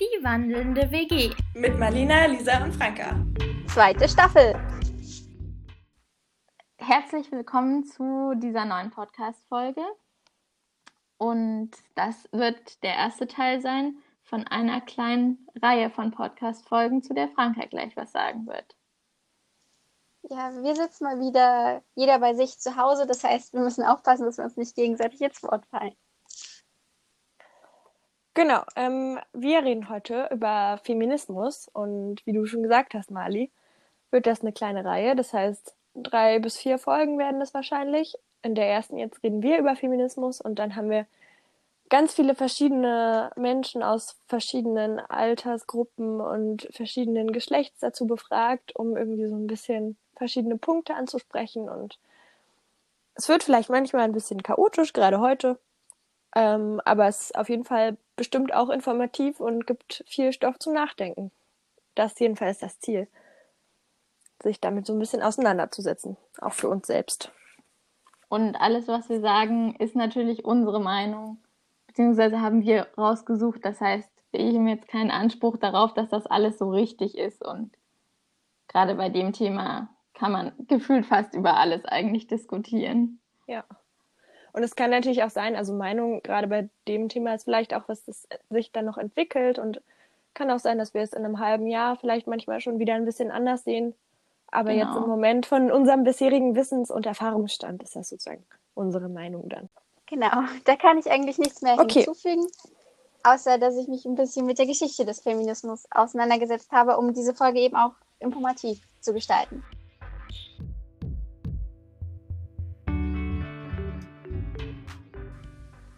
Die wandelnde WG. Mit Marlina, Lisa und Franka. Zweite Staffel. Herzlich willkommen zu dieser neuen Podcast-Folge. Und das wird der erste Teil sein von einer kleinen Reihe von Podcast-Folgen, zu der Franka gleich was sagen wird. Ja, wir sitzen mal wieder jeder bei sich zu Hause. Das heißt, wir müssen aufpassen, dass wir uns nicht gegenseitig ins Wort fallen. Genau, ähm, wir reden heute über Feminismus und wie du schon gesagt hast, Mali, wird das eine kleine Reihe. Das heißt, drei bis vier Folgen werden das wahrscheinlich. In der ersten jetzt reden wir über Feminismus und dann haben wir ganz viele verschiedene Menschen aus verschiedenen Altersgruppen und verschiedenen Geschlechts dazu befragt, um irgendwie so ein bisschen verschiedene Punkte anzusprechen und es wird vielleicht manchmal ein bisschen chaotisch, gerade heute. Ähm, aber es ist auf jeden Fall bestimmt auch informativ und gibt viel Stoff zum Nachdenken. Das jedenfalls das Ziel, sich damit so ein bisschen auseinanderzusetzen, auch für uns selbst. Und alles, was wir sagen, ist natürlich unsere Meinung, beziehungsweise haben wir rausgesucht. Das heißt, ich habe jetzt keinen Anspruch darauf, dass das alles so richtig ist. Und gerade bei dem Thema kann man gefühlt fast über alles eigentlich diskutieren. Ja. Und es kann natürlich auch sein, also Meinung gerade bei dem Thema ist vielleicht auch, was das sich dann noch entwickelt und kann auch sein, dass wir es in einem halben Jahr vielleicht manchmal schon wieder ein bisschen anders sehen. Aber genau. jetzt im Moment von unserem bisherigen Wissens- und Erfahrungsstand ist das sozusagen unsere Meinung dann. Genau, da kann ich eigentlich nichts mehr okay. hinzufügen, außer dass ich mich ein bisschen mit der Geschichte des Feminismus auseinandergesetzt habe, um diese Folge eben auch informativ zu gestalten.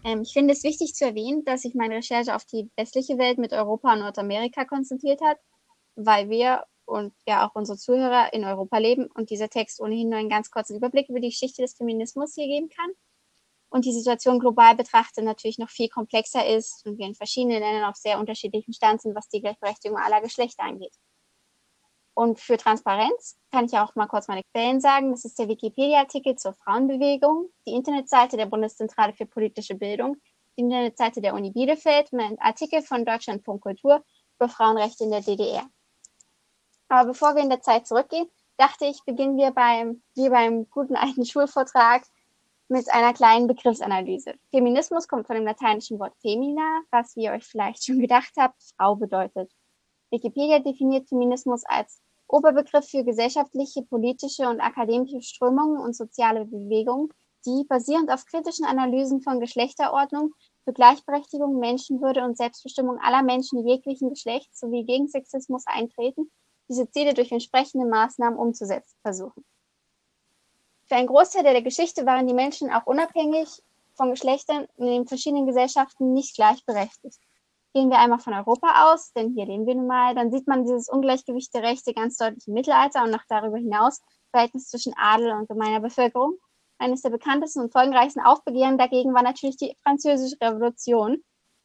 Ähm, ich finde es wichtig zu erwähnen, dass sich meine Recherche auf die westliche Welt mit Europa und Nordamerika konzentriert hat, weil wir und ja auch unsere Zuhörer in Europa leben und dieser Text ohnehin nur einen ganz kurzen Überblick über die Geschichte des Feminismus hier geben kann und die Situation global betrachtet natürlich noch viel komplexer ist und wir in verschiedenen Ländern auf sehr unterschiedlichen Stand sind, was die Gleichberechtigung aller Geschlechter angeht. Und für Transparenz kann ich auch mal kurz meine Quellen sagen. Das ist der Wikipedia-Artikel zur Frauenbewegung, die Internetseite der Bundeszentrale für politische Bildung, die Internetseite der Uni Bielefeld und ein Artikel von Deutschland.kultur über Frauenrechte in der DDR. Aber bevor wir in der Zeit zurückgehen, dachte ich, beginnen wir beim, wie beim guten alten Schulvortrag mit einer kleinen Begriffsanalyse. Feminismus kommt von dem lateinischen Wort femina, was, wie ihr euch vielleicht schon gedacht habt, Frau bedeutet. Wikipedia definiert Feminismus als Oberbegriff für gesellschaftliche, politische und akademische Strömungen und soziale Bewegungen, die basierend auf kritischen Analysen von Geschlechterordnung für Gleichberechtigung, Menschenwürde und Selbstbestimmung aller Menschen jeglichen Geschlechts sowie gegen Sexismus eintreten, diese Ziele durch entsprechende Maßnahmen umzusetzen versuchen. Für einen Großteil der Geschichte waren die Menschen auch unabhängig von Geschlechtern in den verschiedenen Gesellschaften nicht gleichberechtigt. Gehen wir einmal von Europa aus, denn hier leben wir nun mal, dann sieht man dieses Ungleichgewicht der Rechte ganz deutlich im Mittelalter und noch darüber hinaus Verhältnis zwischen Adel und gemeiner Bevölkerung. Eines der bekanntesten und folgenreichsten Aufbegehren dagegen war natürlich die Französische Revolution,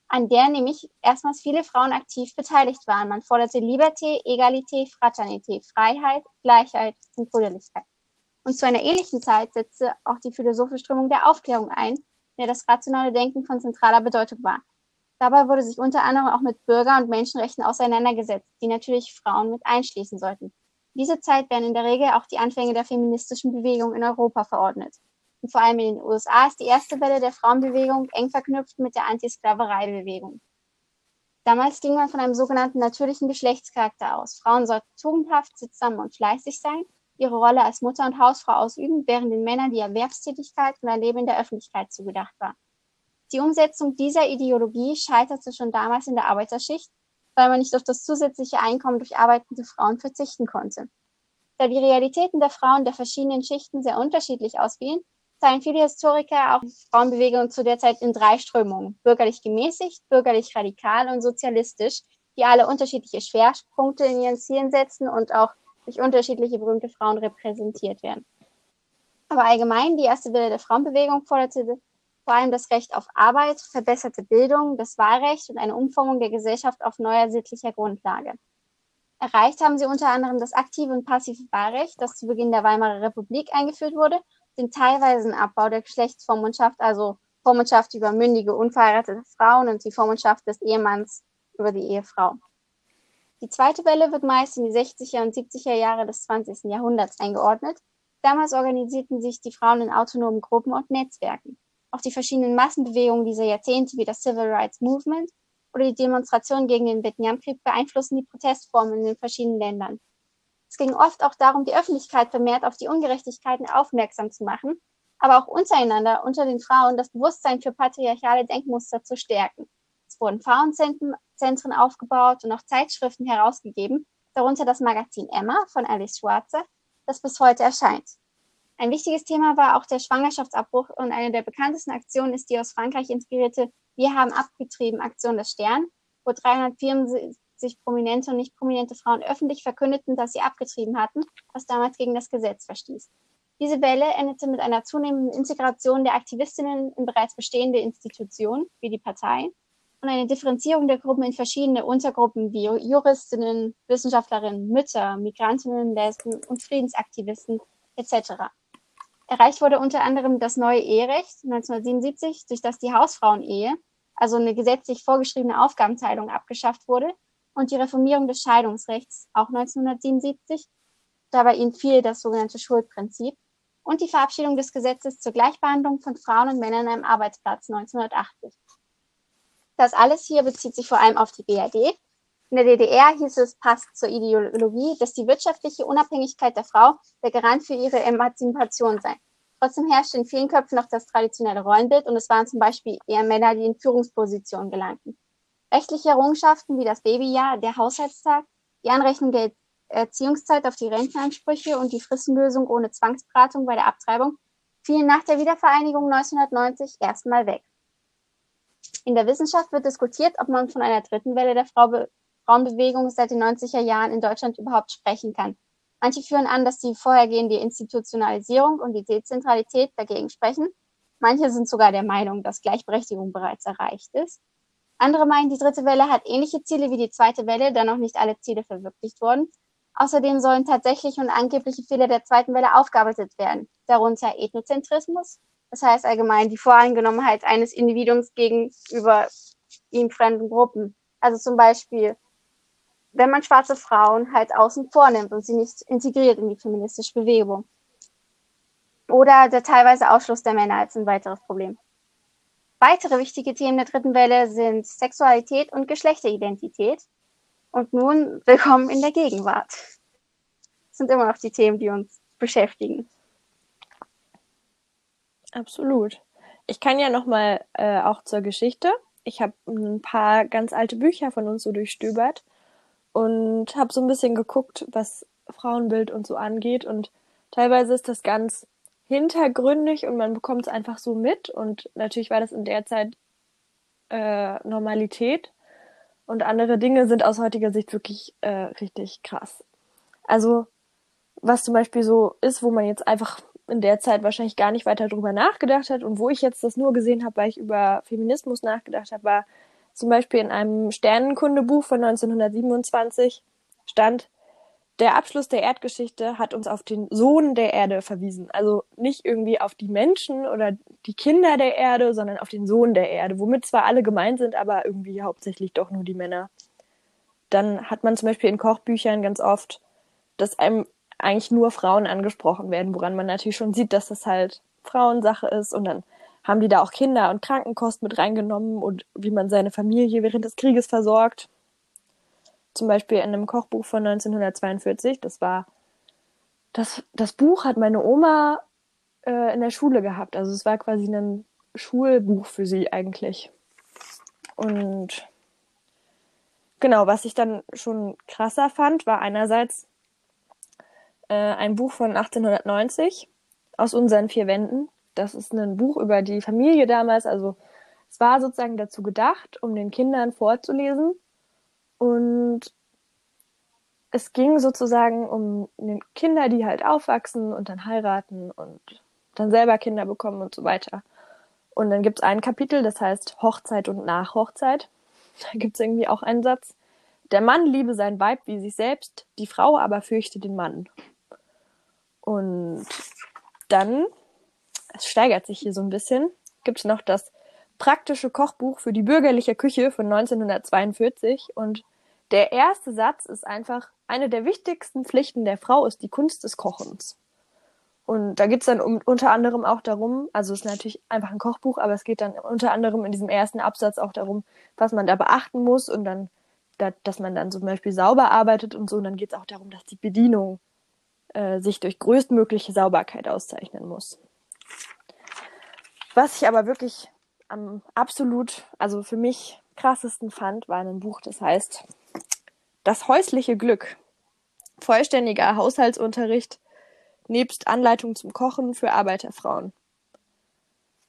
an der nämlich erstmals viele Frauen aktiv beteiligt waren. Man forderte Liberté, Egalité, Fraternité, Freiheit, Gleichheit und Brüderlichkeit. Und zu einer ähnlichen Zeit setzte auch die Philosophieströmung der Aufklärung ein, in der das rationale Denken von zentraler Bedeutung war. Dabei wurde sich unter anderem auch mit Bürger- und Menschenrechten auseinandergesetzt, die natürlich Frauen mit einschließen sollten. Diese Zeit werden in der Regel auch die Anfänge der feministischen Bewegung in Europa verordnet. Und vor allem in den USA ist die erste Welle der Frauenbewegung eng verknüpft mit der Antisklavereibewegung. Damals ging man von einem sogenannten natürlichen Geschlechtscharakter aus. Frauen sollten tugendhaft, sittsam und fleißig sein, ihre Rolle als Mutter und Hausfrau ausüben, während den Männern die Erwerbstätigkeit und ein Leben in der Öffentlichkeit zugedacht war. Die Umsetzung dieser Ideologie scheiterte schon damals in der Arbeiterschicht, weil man nicht auf das zusätzliche Einkommen durch arbeitende Frauen verzichten konnte. Da die Realitäten der Frauen der verschiedenen Schichten sehr unterschiedlich ausfielen, teilen viele Historiker auch die Frauenbewegung zu der Zeit in drei Strömungen. Bürgerlich gemäßigt, bürgerlich radikal und sozialistisch, die alle unterschiedliche Schwerpunkte in ihren Zielen setzen und auch durch unterschiedliche berühmte Frauen repräsentiert werden. Aber allgemein, die erste Welle der Frauenbewegung forderte vor allem das Recht auf Arbeit, verbesserte Bildung, das Wahlrecht und eine Umformung der Gesellschaft auf neuer sittlicher Grundlage. Erreicht haben sie unter anderem das aktive und passive Wahlrecht, das zu Beginn der Weimarer Republik eingeführt wurde, den teilweisen Abbau der Geschlechtsvormundschaft, also Vormundschaft über mündige, unverheiratete Frauen und die Vormundschaft des Ehemanns über die Ehefrau. Die zweite Welle wird meist in die 60er und 70er Jahre des 20. Jahrhunderts eingeordnet. Damals organisierten sich die Frauen in autonomen Gruppen und Netzwerken. Auch die verschiedenen Massenbewegungen dieser Jahrzehnte wie das Civil Rights Movement oder die Demonstrationen gegen den Vietnamkrieg beeinflussen die Protestformen in den verschiedenen Ländern. Es ging oft auch darum, die Öffentlichkeit vermehrt auf die Ungerechtigkeiten aufmerksam zu machen, aber auch untereinander unter den Frauen das Bewusstsein für patriarchale Denkmuster zu stärken. Es wurden Frauenzentren aufgebaut und auch Zeitschriften herausgegeben, darunter das Magazin Emma von Alice Schwarzer, das bis heute erscheint. Ein wichtiges Thema war auch der Schwangerschaftsabbruch und eine der bekanntesten Aktionen ist die aus Frankreich inspirierte Wir haben abgetrieben Aktion des Stern, wo 374 prominente und nicht prominente Frauen öffentlich verkündeten, dass sie abgetrieben hatten, was damals gegen das Gesetz verstieß. Diese Welle endete mit einer zunehmenden Integration der Aktivistinnen in bereits bestehende Institutionen, wie die Partei, und eine Differenzierung der Gruppen in verschiedene Untergruppen wie Juristinnen, Wissenschaftlerinnen, Mütter, Migrantinnen, Lesben und Friedensaktivisten etc. Erreicht wurde unter anderem das neue Eherecht 1977, durch das die Hausfrauenehe, also eine gesetzlich vorgeschriebene Aufgabenteilung, abgeschafft wurde und die Reformierung des Scheidungsrechts, auch 1977. Dabei entfiel das sogenannte Schuldprinzip und die Verabschiedung des Gesetzes zur Gleichbehandlung von Frauen und Männern am Arbeitsplatz 1980. Das alles hier bezieht sich vor allem auf die BRD. In der DDR hieß es, passt zur Ideologie, dass die wirtschaftliche Unabhängigkeit der Frau der Garant für ihre Emanzipation sei. Trotzdem herrschte in vielen Köpfen noch das traditionelle Rollenbild und es waren zum Beispiel eher Männer, die in Führungspositionen gelangten. Rechtliche Errungenschaften wie das Babyjahr, der Haushaltstag, die Anrechnung der Erziehungszeit auf die Rentenansprüche und die Fristenlösung ohne Zwangsberatung bei der Abtreibung fielen nach der Wiedervereinigung 1990 erstmal weg. In der Wissenschaft wird diskutiert, ob man von einer dritten Welle der Frau Frauenbewegung seit den 90er Jahren in Deutschland überhaupt sprechen kann. Manche führen an, dass die vorhergehende Institutionalisierung und die Dezentralität dagegen sprechen. Manche sind sogar der Meinung, dass Gleichberechtigung bereits erreicht ist. Andere meinen, die dritte Welle hat ähnliche Ziele wie die zweite Welle, da noch nicht alle Ziele verwirklicht wurden. Außerdem sollen tatsächliche und angebliche Fehler der zweiten Welle aufgearbeitet werden, darunter Ethnozentrismus, das heißt allgemein die Voreingenommenheit eines Individuums gegenüber ihm fremden Gruppen. Also zum Beispiel, wenn man schwarze Frauen halt außen vornimmt und sie nicht integriert in die feministische Bewegung. Oder der teilweise Ausschluss der Männer als ein weiteres Problem. Weitere wichtige Themen der dritten Welle sind Sexualität und Geschlechteridentität. Und nun willkommen in der Gegenwart. Das sind immer noch die Themen, die uns beschäftigen. Absolut. Ich kann ja noch mal äh, auch zur Geschichte. Ich habe ein paar ganz alte Bücher von uns so durchstöbert und habe so ein bisschen geguckt, was Frauenbild und so angeht. Und teilweise ist das ganz hintergründig und man bekommt es einfach so mit. Und natürlich war das in der Zeit äh, Normalität. Und andere Dinge sind aus heutiger Sicht wirklich äh, richtig krass. Also, was zum Beispiel so ist, wo man jetzt einfach in der Zeit wahrscheinlich gar nicht weiter drüber nachgedacht hat und wo ich jetzt das nur gesehen habe, weil ich über Feminismus nachgedacht habe, war zum Beispiel in einem Sternenkundebuch von 1927 stand, der Abschluss der Erdgeschichte hat uns auf den Sohn der Erde verwiesen. Also nicht irgendwie auf die Menschen oder die Kinder der Erde, sondern auf den Sohn der Erde, womit zwar alle gemeint sind, aber irgendwie hauptsächlich doch nur die Männer. Dann hat man zum Beispiel in Kochbüchern ganz oft, dass einem eigentlich nur Frauen angesprochen werden, woran man natürlich schon sieht, dass das halt Frauensache ist und dann haben die da auch Kinder und Krankenkost mit reingenommen und wie man seine Familie während des Krieges versorgt zum Beispiel in einem Kochbuch von 1942. Das war das, das Buch hat meine Oma äh, in der Schule gehabt. Also es war quasi ein Schulbuch für sie eigentlich. Und genau, was ich dann schon krasser fand, war einerseits äh, ein Buch von 1890 aus unseren vier Wänden. Das ist ein Buch über die Familie damals. Also es war sozusagen dazu gedacht, um den Kindern vorzulesen und es ging sozusagen um Kinder, die halt aufwachsen und dann heiraten und dann selber Kinder bekommen und so weiter. Und dann gibt es ein Kapitel, das heißt Hochzeit und Nachhochzeit. Da gibt es irgendwie auch einen Satz. Der Mann liebe sein Weib wie sich selbst, die Frau aber fürchte den Mann. Und dann, es steigert sich hier so ein bisschen, gibt es noch das praktische Kochbuch für die bürgerliche Küche von 1942 und der erste Satz ist einfach, eine der wichtigsten Pflichten der Frau ist die Kunst des Kochens. Und da geht's dann um, unter anderem auch darum, also es ist natürlich einfach ein Kochbuch, aber es geht dann unter anderem in diesem ersten Absatz auch darum, was man da beachten muss und dann, da, dass man dann zum Beispiel sauber arbeitet und so. Und dann geht's auch darum, dass die Bedienung äh, sich durch größtmögliche Sauberkeit auszeichnen muss. Was ich aber wirklich am absolut, also für mich krassesten fand, war ein Buch, das heißt Das häusliche Glück. Vollständiger Haushaltsunterricht nebst Anleitung zum Kochen für Arbeiterfrauen.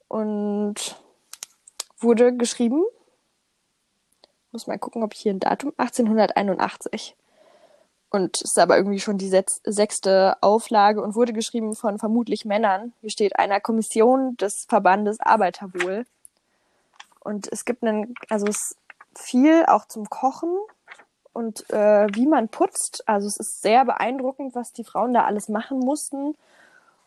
Und wurde geschrieben, muss mal gucken, ob ich hier ein Datum, 1881. Und ist aber irgendwie schon die sechste Auflage und wurde geschrieben von vermutlich Männern. Hier steht einer Kommission des Verbandes Arbeiterwohl. Und es gibt einen, also es ist viel auch zum Kochen und äh, wie man putzt. Also es ist sehr beeindruckend, was die Frauen da alles machen mussten.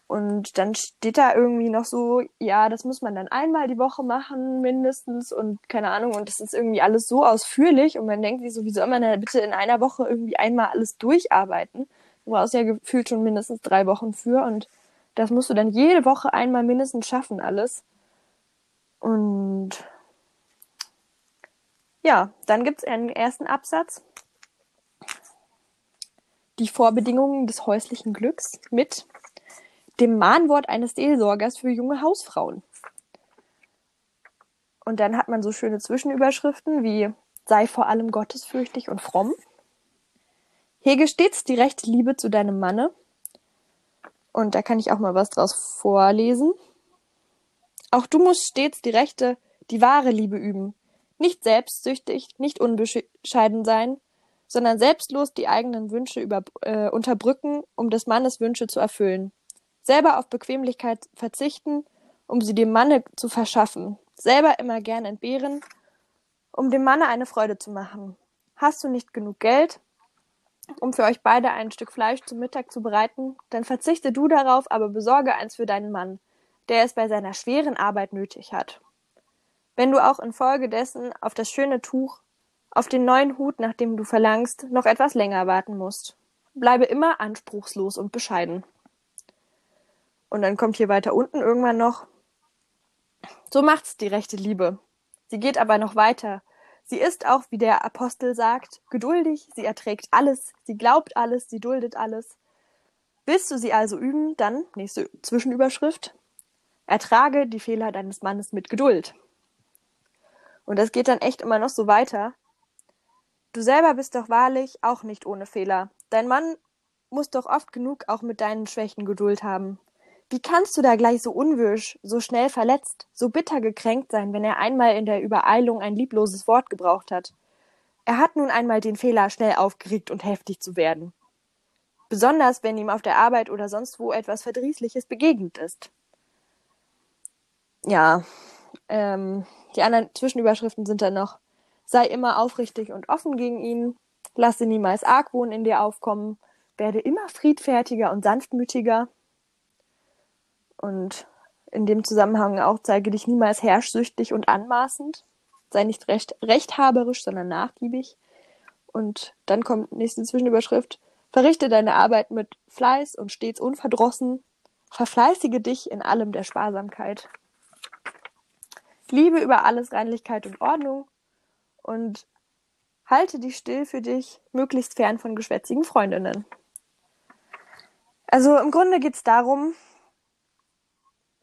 Und dann steht da irgendwie noch so, ja, das muss man dann einmal die Woche machen, mindestens, und keine Ahnung, und das ist irgendwie alles so ausführlich und man denkt sich so, wie soll man da bitte in einer Woche irgendwie einmal alles durcharbeiten? Du brauchst ja gefühlt schon mindestens drei Wochen für und das musst du dann jede Woche einmal mindestens schaffen, alles. Und ja, dann gibt's einen ersten Absatz. Die Vorbedingungen des häuslichen Glücks mit dem Mahnwort eines Seelsorgers für junge Hausfrauen. Und dann hat man so schöne Zwischenüberschriften wie sei vor allem gottesfürchtig und fromm. Hege stets die rechte Liebe zu deinem Manne. Und da kann ich auch mal was draus vorlesen. Auch du musst stets die rechte, die wahre Liebe üben. Nicht selbstsüchtig, nicht unbescheiden sein, sondern selbstlos die eigenen Wünsche über, äh, unterbrücken, um des Mannes Wünsche zu erfüllen selber auf Bequemlichkeit verzichten, um sie dem Manne zu verschaffen, selber immer gern entbehren, um dem Manne eine Freude zu machen. Hast du nicht genug Geld, um für euch beide ein Stück Fleisch zum Mittag zu bereiten, dann verzichte du darauf, aber besorge eins für deinen Mann, der es bei seiner schweren Arbeit nötig hat. Wenn du auch infolgedessen auf das schöne Tuch, auf den neuen Hut, nach dem du verlangst, noch etwas länger warten musst, bleibe immer anspruchslos und bescheiden. Und dann kommt hier weiter unten irgendwann noch. So macht's die rechte Liebe. Sie geht aber noch weiter. Sie ist auch, wie der Apostel sagt, geduldig, sie erträgt alles, sie glaubt alles, sie duldet alles. Willst du sie also üben, dann, nächste Zwischenüberschrift, ertrage die Fehler deines Mannes mit Geduld. Und das geht dann echt immer noch so weiter. Du selber bist doch wahrlich auch nicht ohne Fehler. Dein Mann muss doch oft genug auch mit deinen Schwächen Geduld haben. Wie kannst du da gleich so unwirsch, so schnell verletzt, so bitter gekränkt sein, wenn er einmal in der Übereilung ein liebloses Wort gebraucht hat? Er hat nun einmal den Fehler, schnell aufgeregt und heftig zu werden. Besonders, wenn ihm auf der Arbeit oder sonst wo etwas Verdrießliches begegnet ist. Ja, ähm, die anderen Zwischenüberschriften sind dann noch, sei immer aufrichtig und offen gegen ihn, lasse niemals Argwohn in dir aufkommen, werde immer friedfertiger und sanftmütiger, und in dem Zusammenhang auch zeige dich niemals herrschsüchtig und anmaßend. Sei nicht recht, rechthaberisch, sondern nachgiebig. Und dann kommt nächste Zwischenüberschrift. Verrichte deine Arbeit mit Fleiß und stets unverdrossen. Verfleißige dich in allem der Sparsamkeit. Liebe über alles Reinlichkeit und Ordnung und halte dich still für dich, möglichst fern von geschwätzigen Freundinnen. Also im Grunde geht es darum,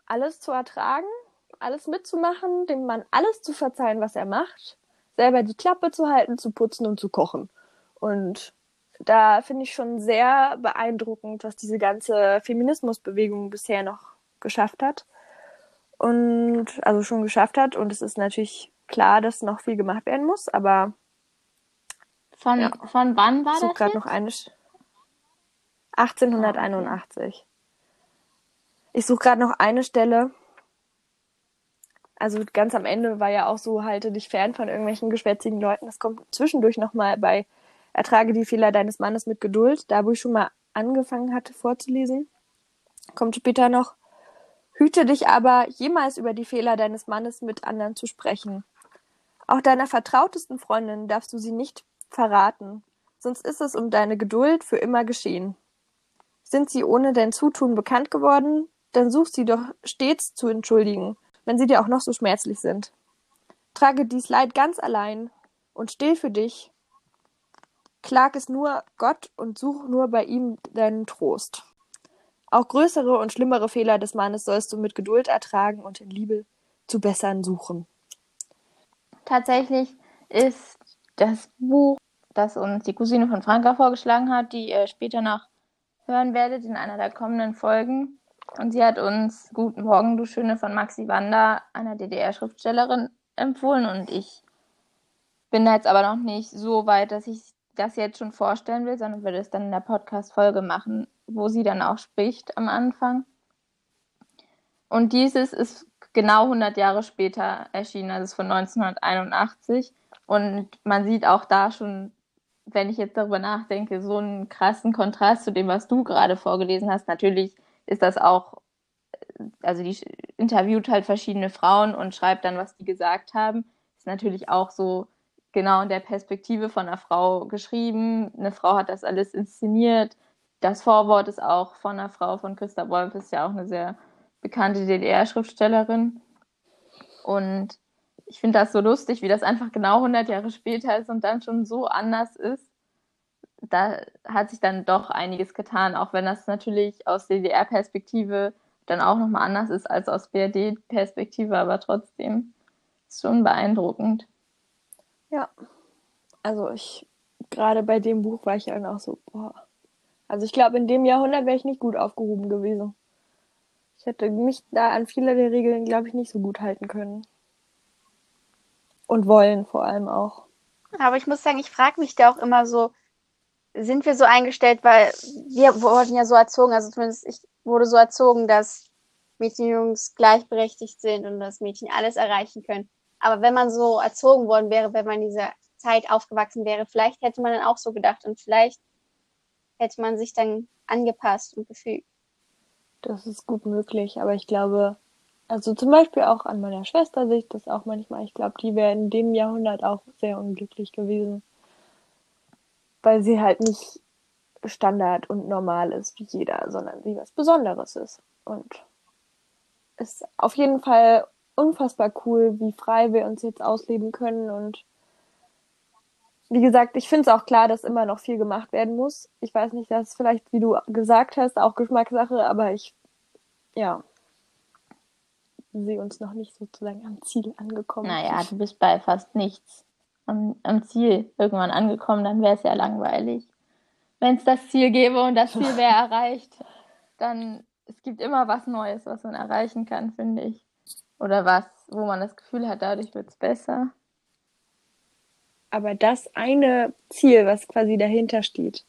alles zu ertragen, alles mitzumachen, dem Mann alles zu verzeihen, was er macht, selber die Klappe zu halten, zu putzen und zu kochen. Und da finde ich schon sehr beeindruckend, was diese ganze Feminismusbewegung bisher noch geschafft hat. Und also schon geschafft hat. Und es ist natürlich klar, dass noch viel gemacht werden muss, aber von, ja. von wann war das? gerade noch eine 1881. Ich suche gerade noch eine Stelle. Also ganz am Ende war ja auch so, halte dich fern von irgendwelchen geschwätzigen Leuten. Das kommt zwischendurch nochmal bei Ertrage die Fehler deines Mannes mit Geduld. Da, wo ich schon mal angefangen hatte vorzulesen, kommt später noch. Hüte dich aber, jemals über die Fehler deines Mannes mit anderen zu sprechen. Auch deiner vertrautesten Freundin darfst du sie nicht verraten, sonst ist es um deine Geduld für immer geschehen. Sind sie ohne dein Zutun bekannt geworden, dann such sie doch stets zu entschuldigen, wenn sie dir auch noch so schmerzlich sind. Trage dies Leid ganz allein und still für dich. Klag es nur Gott und such nur bei ihm deinen Trost. Auch größere und schlimmere Fehler des Mannes sollst du mit Geduld ertragen und in Liebe zu bessern suchen. Tatsächlich ist das Buch, das uns die Cousine von Franka vorgeschlagen hat, die ihr später noch hören werdet in einer der kommenden Folgen. Und sie hat uns Guten Morgen, du Schöne von Maxi Wanda, einer DDR-Schriftstellerin, empfohlen. Und ich bin da jetzt aber noch nicht so weit, dass ich das jetzt schon vorstellen will, sondern würde es dann in der Podcast-Folge machen, wo sie dann auch spricht am Anfang. Und dieses ist genau 100 Jahre später erschienen, also ist von 1981. Und man sieht auch da schon, wenn ich jetzt darüber nachdenke, so einen krassen Kontrast zu dem, was du gerade vorgelesen hast. Natürlich ist das auch, also die interviewt halt verschiedene Frauen und schreibt dann, was die gesagt haben. Ist natürlich auch so genau in der Perspektive von einer Frau geschrieben. Eine Frau hat das alles inszeniert das Vorwort ist auch von einer Frau von Christa Wolf, ist ja auch eine sehr bekannte DDR-Schriftstellerin. Und ich finde das so lustig, wie das einfach genau 100 Jahre später ist und dann schon so anders ist. Da hat sich dann doch einiges getan, auch wenn das natürlich aus DDR-Perspektive dann auch nochmal anders ist als aus BRD-Perspektive, aber trotzdem ist schon beeindruckend. Ja, also ich, gerade bei dem Buch war ich dann auch so, boah, also ich glaube, in dem Jahrhundert wäre ich nicht gut aufgehoben gewesen. Ich hätte mich da an viele der Regeln, glaube ich, nicht so gut halten können. Und wollen vor allem auch. Aber ich muss sagen, ich frage mich da auch immer so, sind wir so eingestellt, weil wir wurden ja so erzogen, also zumindest ich wurde so erzogen, dass Mädchen und Jungs gleichberechtigt sind und dass Mädchen alles erreichen können. Aber wenn man so erzogen worden wäre, wenn man in dieser Zeit aufgewachsen wäre, vielleicht hätte man dann auch so gedacht und vielleicht hätte man sich dann angepasst und gefügt. Das ist gut möglich, aber ich glaube, also zum Beispiel auch an meiner Schwester sehe ich das auch manchmal. Ich glaube, die wäre in dem Jahrhundert auch sehr unglücklich gewesen, weil sie halt nicht Standard und normal ist wie jeder, sondern sie was Besonderes ist. Und ist auf jeden Fall unfassbar cool, wie frei wir uns jetzt ausleben können und wie gesagt, ich finde es auch klar, dass immer noch viel gemacht werden muss. Ich weiß nicht, dass vielleicht, wie du gesagt hast, auch Geschmackssache, aber ich, ja, sehe uns noch nicht sozusagen am Ziel angekommen. Naja, du bist bei fast nichts am, am Ziel irgendwann angekommen, dann wäre es ja langweilig. Wenn es das Ziel gäbe und das Ziel wäre erreicht, dann es gibt immer was Neues, was man erreichen kann, finde ich. Oder was, wo man das Gefühl hat, dadurch wird es besser aber das eine Ziel, was quasi dahinter steht,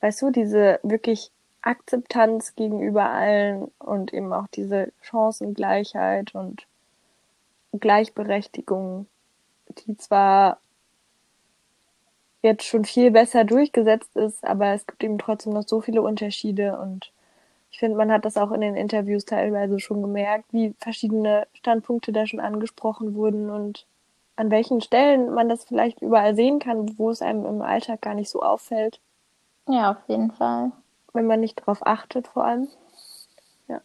weißt du, diese wirklich Akzeptanz gegenüber allen und eben auch diese Chancengleichheit und Gleichberechtigung, die zwar jetzt schon viel besser durchgesetzt ist, aber es gibt eben trotzdem noch so viele Unterschiede und ich finde, man hat das auch in den Interviews teilweise schon gemerkt, wie verschiedene Standpunkte da schon angesprochen wurden und an welchen Stellen man das vielleicht überall sehen kann, wo es einem im Alltag gar nicht so auffällt. Ja, auf jeden Fall. Wenn man nicht darauf achtet, vor allem. Ja.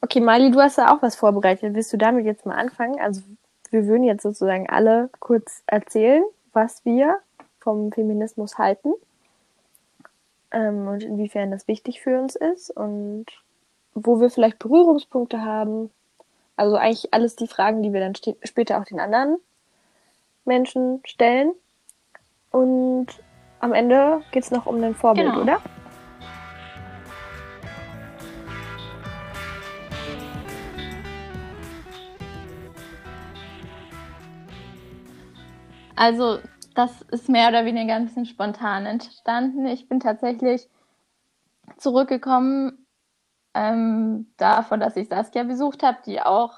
Okay, Mali, du hast ja auch was vorbereitet. Willst du damit jetzt mal anfangen? Also, wir würden jetzt sozusagen alle kurz erzählen, was wir vom Feminismus halten ähm, und inwiefern das wichtig für uns ist und wo wir vielleicht Berührungspunkte haben also eigentlich alles die Fragen, die wir dann später auch den anderen Menschen stellen. Und am Ende geht es noch um ein Vorbild, genau. oder? Also, das ist mehr oder weniger ein bisschen spontan entstanden. Ich bin tatsächlich zurückgekommen ähm, davon, dass ich Saskia besucht habe, die auch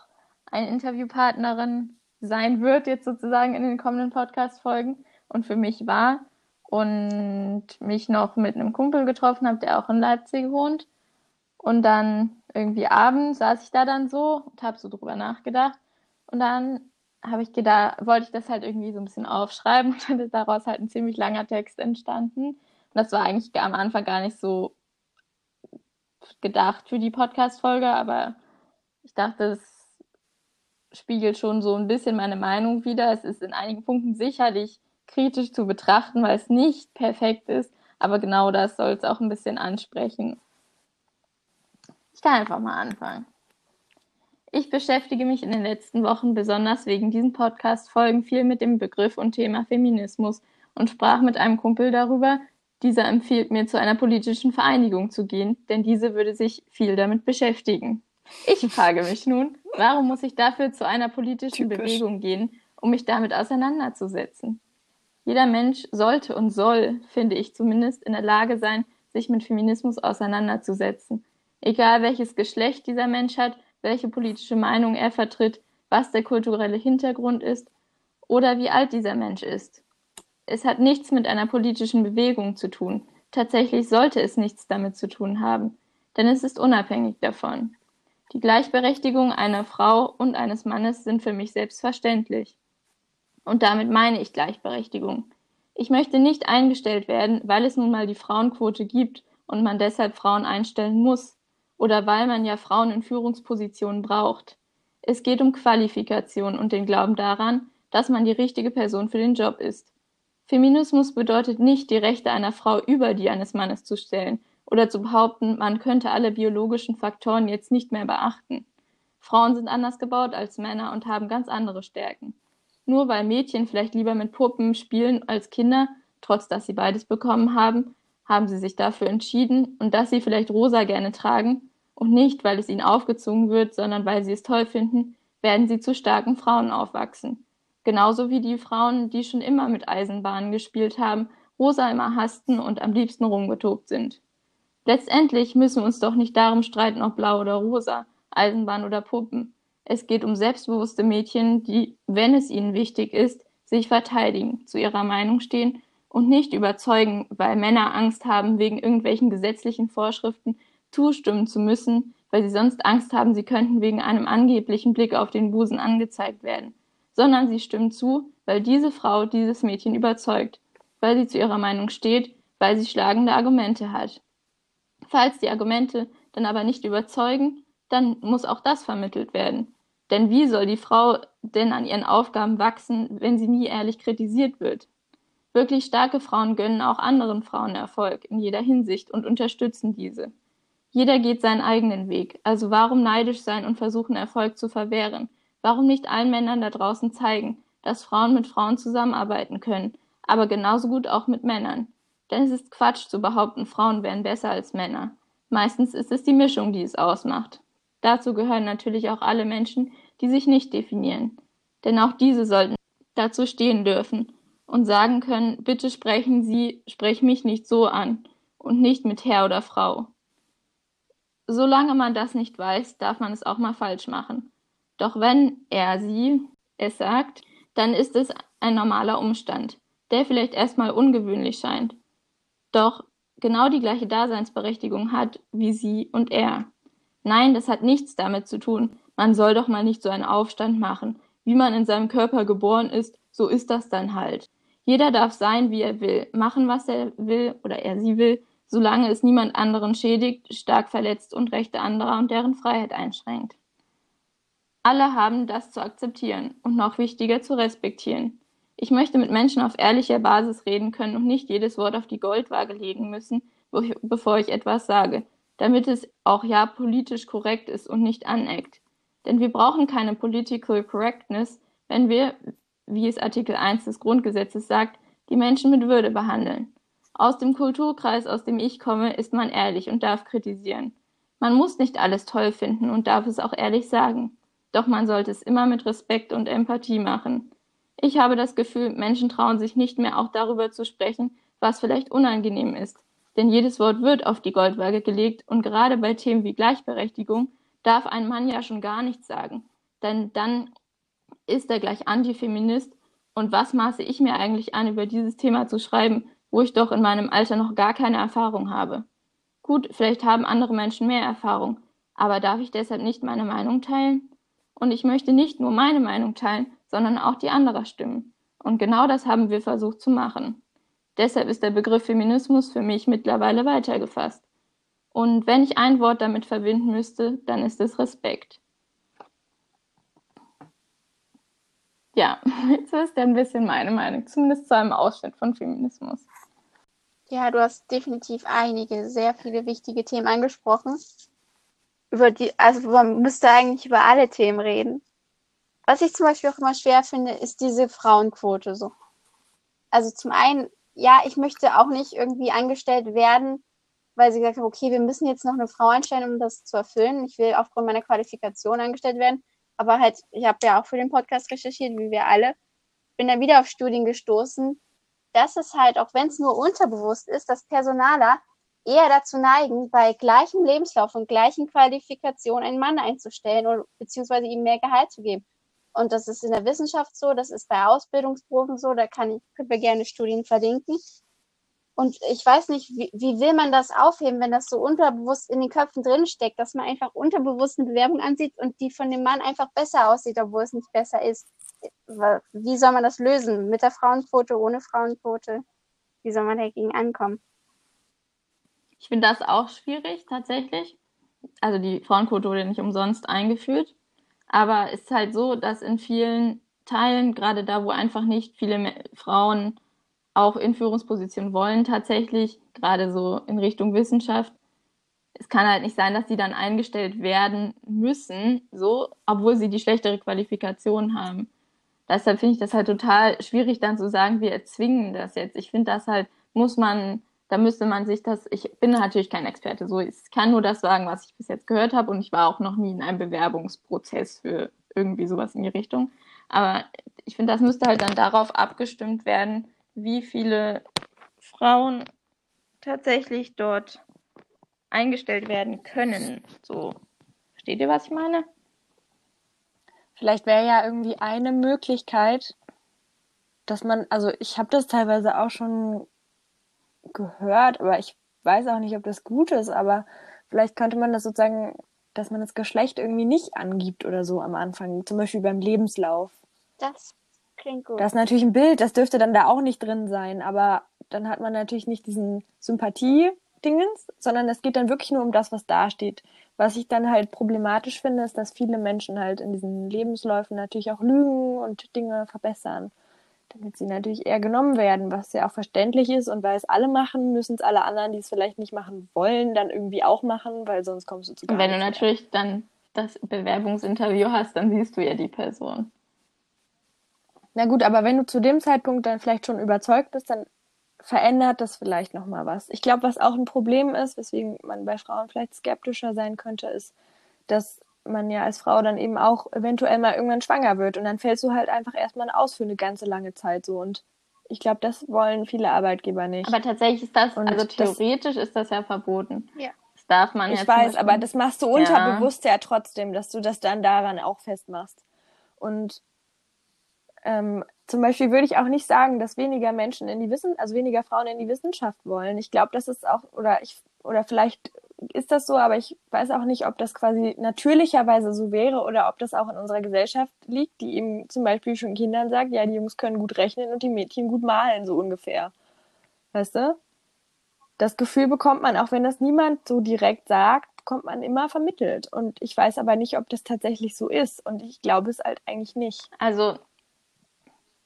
eine Interviewpartnerin sein wird, jetzt sozusagen in den kommenden Podcast-Folgen und für mich war. Und mich noch mit einem Kumpel getroffen habe, der auch in Leipzig wohnt. Und dann irgendwie abends saß ich da dann so und habe so drüber nachgedacht. Und dann habe ich gedacht, wollte ich das halt irgendwie so ein bisschen aufschreiben und dann ist daraus halt ein ziemlich langer Text entstanden. Und das war eigentlich am Anfang gar nicht so gedacht für die Podcast-Folge, aber ich dachte, es spiegelt schon so ein bisschen meine Meinung wider. Es ist in einigen Punkten sicherlich kritisch zu betrachten, weil es nicht perfekt ist, aber genau das soll es auch ein bisschen ansprechen. Ich kann einfach mal anfangen. Ich beschäftige mich in den letzten Wochen besonders wegen diesen Podcast-Folgen viel mit dem Begriff und Thema Feminismus und sprach mit einem Kumpel darüber. Dieser empfiehlt mir, zu einer politischen Vereinigung zu gehen, denn diese würde sich viel damit beschäftigen. Ich frage mich nun, warum muss ich dafür zu einer politischen Typisch. Bewegung gehen, um mich damit auseinanderzusetzen? Jeder Mensch sollte und soll, finde ich zumindest, in der Lage sein, sich mit Feminismus auseinanderzusetzen. Egal welches Geschlecht dieser Mensch hat, welche politische Meinung er vertritt, was der kulturelle Hintergrund ist oder wie alt dieser Mensch ist. Es hat nichts mit einer politischen Bewegung zu tun. Tatsächlich sollte es nichts damit zu tun haben, denn es ist unabhängig davon. Die Gleichberechtigung einer Frau und eines Mannes sind für mich selbstverständlich. Und damit meine ich Gleichberechtigung. Ich möchte nicht eingestellt werden, weil es nun mal die Frauenquote gibt und man deshalb Frauen einstellen muss oder weil man ja Frauen in Führungspositionen braucht. Es geht um Qualifikation und den Glauben daran, dass man die richtige Person für den Job ist. Feminismus bedeutet nicht, die Rechte einer Frau über die eines Mannes zu stellen oder zu behaupten, man könnte alle biologischen Faktoren jetzt nicht mehr beachten. Frauen sind anders gebaut als Männer und haben ganz andere Stärken. Nur weil Mädchen vielleicht lieber mit Puppen spielen als Kinder, trotz dass sie beides bekommen haben, haben sie sich dafür entschieden und dass sie vielleicht rosa gerne tragen und nicht, weil es ihnen aufgezwungen wird, sondern weil sie es toll finden, werden sie zu starken Frauen aufwachsen. Genauso wie die Frauen, die schon immer mit Eisenbahnen gespielt haben, rosa immer hassten und am liebsten rumgetobt sind. Letztendlich müssen wir uns doch nicht darum streiten, ob blau oder rosa, Eisenbahn oder Puppen. Es geht um selbstbewusste Mädchen, die, wenn es ihnen wichtig ist, sich verteidigen, zu ihrer Meinung stehen und nicht überzeugen, weil Männer Angst haben, wegen irgendwelchen gesetzlichen Vorschriften zustimmen zu müssen, weil sie sonst Angst haben, sie könnten wegen einem angeblichen Blick auf den Busen angezeigt werden, sondern sie stimmen zu, weil diese Frau dieses Mädchen überzeugt, weil sie zu ihrer Meinung steht, weil sie schlagende Argumente hat. Falls die Argumente dann aber nicht überzeugen, dann muss auch das vermittelt werden. Denn wie soll die Frau denn an ihren Aufgaben wachsen, wenn sie nie ehrlich kritisiert wird? Wirklich starke Frauen gönnen auch anderen Frauen Erfolg in jeder Hinsicht und unterstützen diese. Jeder geht seinen eigenen Weg, also warum neidisch sein und versuchen Erfolg zu verwehren? Warum nicht allen Männern da draußen zeigen, dass Frauen mit Frauen zusammenarbeiten können, aber genauso gut auch mit Männern? Denn es ist Quatsch zu behaupten, Frauen wären besser als Männer. Meistens ist es die Mischung, die es ausmacht. Dazu gehören natürlich auch alle Menschen, die sich nicht definieren. Denn auch diese sollten dazu stehen dürfen und sagen können, bitte sprechen Sie, sprech mich nicht so an und nicht mit Herr oder Frau. Solange man das nicht weiß, darf man es auch mal falsch machen. Doch wenn er sie es sagt, dann ist es ein normaler Umstand, der vielleicht erstmal ungewöhnlich scheint doch genau die gleiche Daseinsberechtigung hat wie sie und er. Nein, das hat nichts damit zu tun, man soll doch mal nicht so einen Aufstand machen. Wie man in seinem Körper geboren ist, so ist das dann halt. Jeder darf sein, wie er will, machen, was er will oder er sie will, solange es niemand anderen schädigt, stark verletzt und Rechte anderer und deren Freiheit einschränkt. Alle haben das zu akzeptieren und noch wichtiger zu respektieren. Ich möchte mit Menschen auf ehrlicher Basis reden können und nicht jedes Wort auf die Goldwaage legen müssen, bevor ich etwas sage, damit es auch ja politisch korrekt ist und nicht aneckt. Denn wir brauchen keine Political Correctness, wenn wir, wie es Artikel 1 des Grundgesetzes sagt, die Menschen mit Würde behandeln. Aus dem Kulturkreis, aus dem ich komme, ist man ehrlich und darf kritisieren. Man muss nicht alles toll finden und darf es auch ehrlich sagen. Doch man sollte es immer mit Respekt und Empathie machen. Ich habe das Gefühl, Menschen trauen sich nicht mehr auch darüber zu sprechen, was vielleicht unangenehm ist. Denn jedes Wort wird auf die Goldwaage gelegt und gerade bei Themen wie Gleichberechtigung darf ein Mann ja schon gar nichts sagen. Denn dann ist er gleich Antifeminist und was maße ich mir eigentlich an, über dieses Thema zu schreiben, wo ich doch in meinem Alter noch gar keine Erfahrung habe? Gut, vielleicht haben andere Menschen mehr Erfahrung, Aber darf ich deshalb nicht meine Meinung teilen? Und ich möchte nicht nur meine Meinung teilen, sondern auch die anderer Stimmen. Und genau das haben wir versucht zu machen. Deshalb ist der Begriff Feminismus für mich mittlerweile weitergefasst. Und wenn ich ein Wort damit verbinden müsste, dann ist es Respekt. Ja, jetzt ist ja ein bisschen meine Meinung, zumindest zu einem Ausschnitt von Feminismus. Ja, du hast definitiv einige, sehr viele wichtige Themen angesprochen. Über die, also man müsste eigentlich über alle Themen reden. Was ich zum Beispiel auch immer schwer finde, ist diese Frauenquote so. Also zum einen, ja, ich möchte auch nicht irgendwie angestellt werden, weil sie gesagt haben, okay, wir müssen jetzt noch eine Frau einstellen, um das zu erfüllen. Ich will aufgrund meiner Qualifikation angestellt werden. Aber halt, ich habe ja auch für den Podcast recherchiert, wie wir alle. Bin dann wieder auf Studien gestoßen, dass es halt, auch wenn es nur unterbewusst ist, dass Personaler eher dazu neigen, bei gleichem Lebenslauf und gleichen Qualifikationen einen Mann einzustellen oder beziehungsweise ihm mehr Gehalt zu geben. Und das ist in der Wissenschaft so, das ist bei Ausbildungsberufen so, da kann ich, können wir gerne Studien verlinken. Und ich weiß nicht, wie, wie will man das aufheben, wenn das so unterbewusst in den Köpfen drinsteckt, dass man einfach unterbewusst eine Bewerbung ansieht und die von dem Mann einfach besser aussieht, obwohl es nicht besser ist. Wie soll man das lösen? Mit der Frauenquote, ohne Frauenquote? Wie soll man dagegen ankommen? Ich finde das auch schwierig, tatsächlich. Also die Frauenquote wurde nicht umsonst eingeführt. Aber es ist halt so, dass in vielen Teilen, gerade da, wo einfach nicht viele Frauen auch in Führungspositionen wollen, tatsächlich, gerade so in Richtung Wissenschaft, es kann halt nicht sein, dass sie dann eingestellt werden müssen, so, obwohl sie die schlechtere Qualifikation haben. Deshalb finde ich das halt total schwierig, dann zu sagen, wir erzwingen das jetzt. Ich finde, das halt muss man, da müsste man sich das, ich bin natürlich kein Experte, so, ich kann nur das sagen, was ich bis jetzt gehört habe und ich war auch noch nie in einem Bewerbungsprozess für irgendwie sowas in die Richtung. Aber ich finde, das müsste halt dann darauf abgestimmt werden, wie viele Frauen tatsächlich dort eingestellt werden können. So, versteht ihr, was ich meine? Vielleicht wäre ja irgendwie eine Möglichkeit, dass man, also ich habe das teilweise auch schon gehört, aber ich weiß auch nicht, ob das gut ist, aber vielleicht könnte man das sozusagen, dass man das Geschlecht irgendwie nicht angibt oder so am Anfang, zum Beispiel beim Lebenslauf. Das klingt gut. Das ist natürlich ein Bild, das dürfte dann da auch nicht drin sein, aber dann hat man natürlich nicht diesen Sympathie-Dingens, sondern es geht dann wirklich nur um das, was da steht. Was ich dann halt problematisch finde, ist, dass viele Menschen halt in diesen Lebensläufen natürlich auch lügen und Dinge verbessern, damit sie natürlich eher genommen werden, was ja auch verständlich ist und weil es alle machen, müssen es alle anderen, die es vielleicht nicht machen wollen, dann irgendwie auch machen, weil sonst kommst du zu gar Wenn du natürlich mehr. dann das Bewerbungsinterview hast, dann siehst du ja die Person. Na gut, aber wenn du zu dem Zeitpunkt dann vielleicht schon überzeugt bist, dann verändert das vielleicht nochmal was. Ich glaube, was auch ein Problem ist, weswegen man bei Frauen vielleicht skeptischer sein könnte, ist, dass man ja als Frau dann eben auch eventuell mal irgendwann schwanger wird und dann fällst du halt einfach erstmal aus für eine ganze lange Zeit so und ich glaube, das wollen viele Arbeitgeber nicht. Aber tatsächlich ist das, und also theoretisch das, ist das ja verboten. Ja. Das darf man ja. Ich weiß, aber das machst du unterbewusst ja. ja trotzdem, dass du das dann daran auch festmachst. Und ähm, zum Beispiel würde ich auch nicht sagen, dass weniger Menschen in die Wissen, also weniger Frauen in die Wissenschaft wollen. Ich glaube, das ist auch, oder ich, oder vielleicht ist das so, aber ich weiß auch nicht, ob das quasi natürlicherweise so wäre oder ob das auch in unserer Gesellschaft liegt, die eben zum Beispiel schon Kindern sagt, ja, die Jungs können gut rechnen und die Mädchen gut malen, so ungefähr. Weißt du? Das Gefühl bekommt man, auch wenn das niemand so direkt sagt, bekommt man immer vermittelt. Und ich weiß aber nicht, ob das tatsächlich so ist. Und ich glaube es halt eigentlich nicht. Also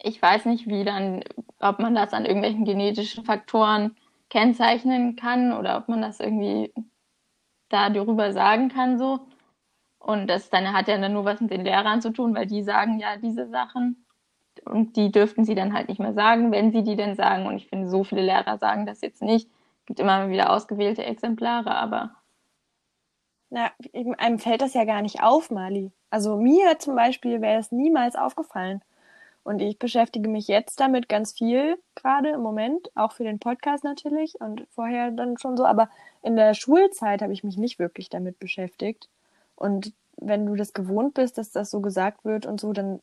ich weiß nicht, wie dann, ob man das an irgendwelchen genetischen Faktoren kennzeichnen kann oder ob man das irgendwie darüber sagen kann so. Und das dann hat ja dann nur was mit den Lehrern zu tun, weil die sagen ja diese Sachen. Und die dürften sie dann halt nicht mehr sagen, wenn sie die denn sagen. Und ich finde, so viele Lehrer sagen das jetzt nicht. Es gibt immer wieder ausgewählte Exemplare, aber. Na, einem fällt das ja gar nicht auf, Mali. Also mir zum Beispiel wäre es niemals aufgefallen. Und ich beschäftige mich jetzt damit ganz viel, gerade im Moment, auch für den Podcast natürlich und vorher dann schon so. Aber in der Schulzeit habe ich mich nicht wirklich damit beschäftigt. Und wenn du das gewohnt bist, dass das so gesagt wird und so, dann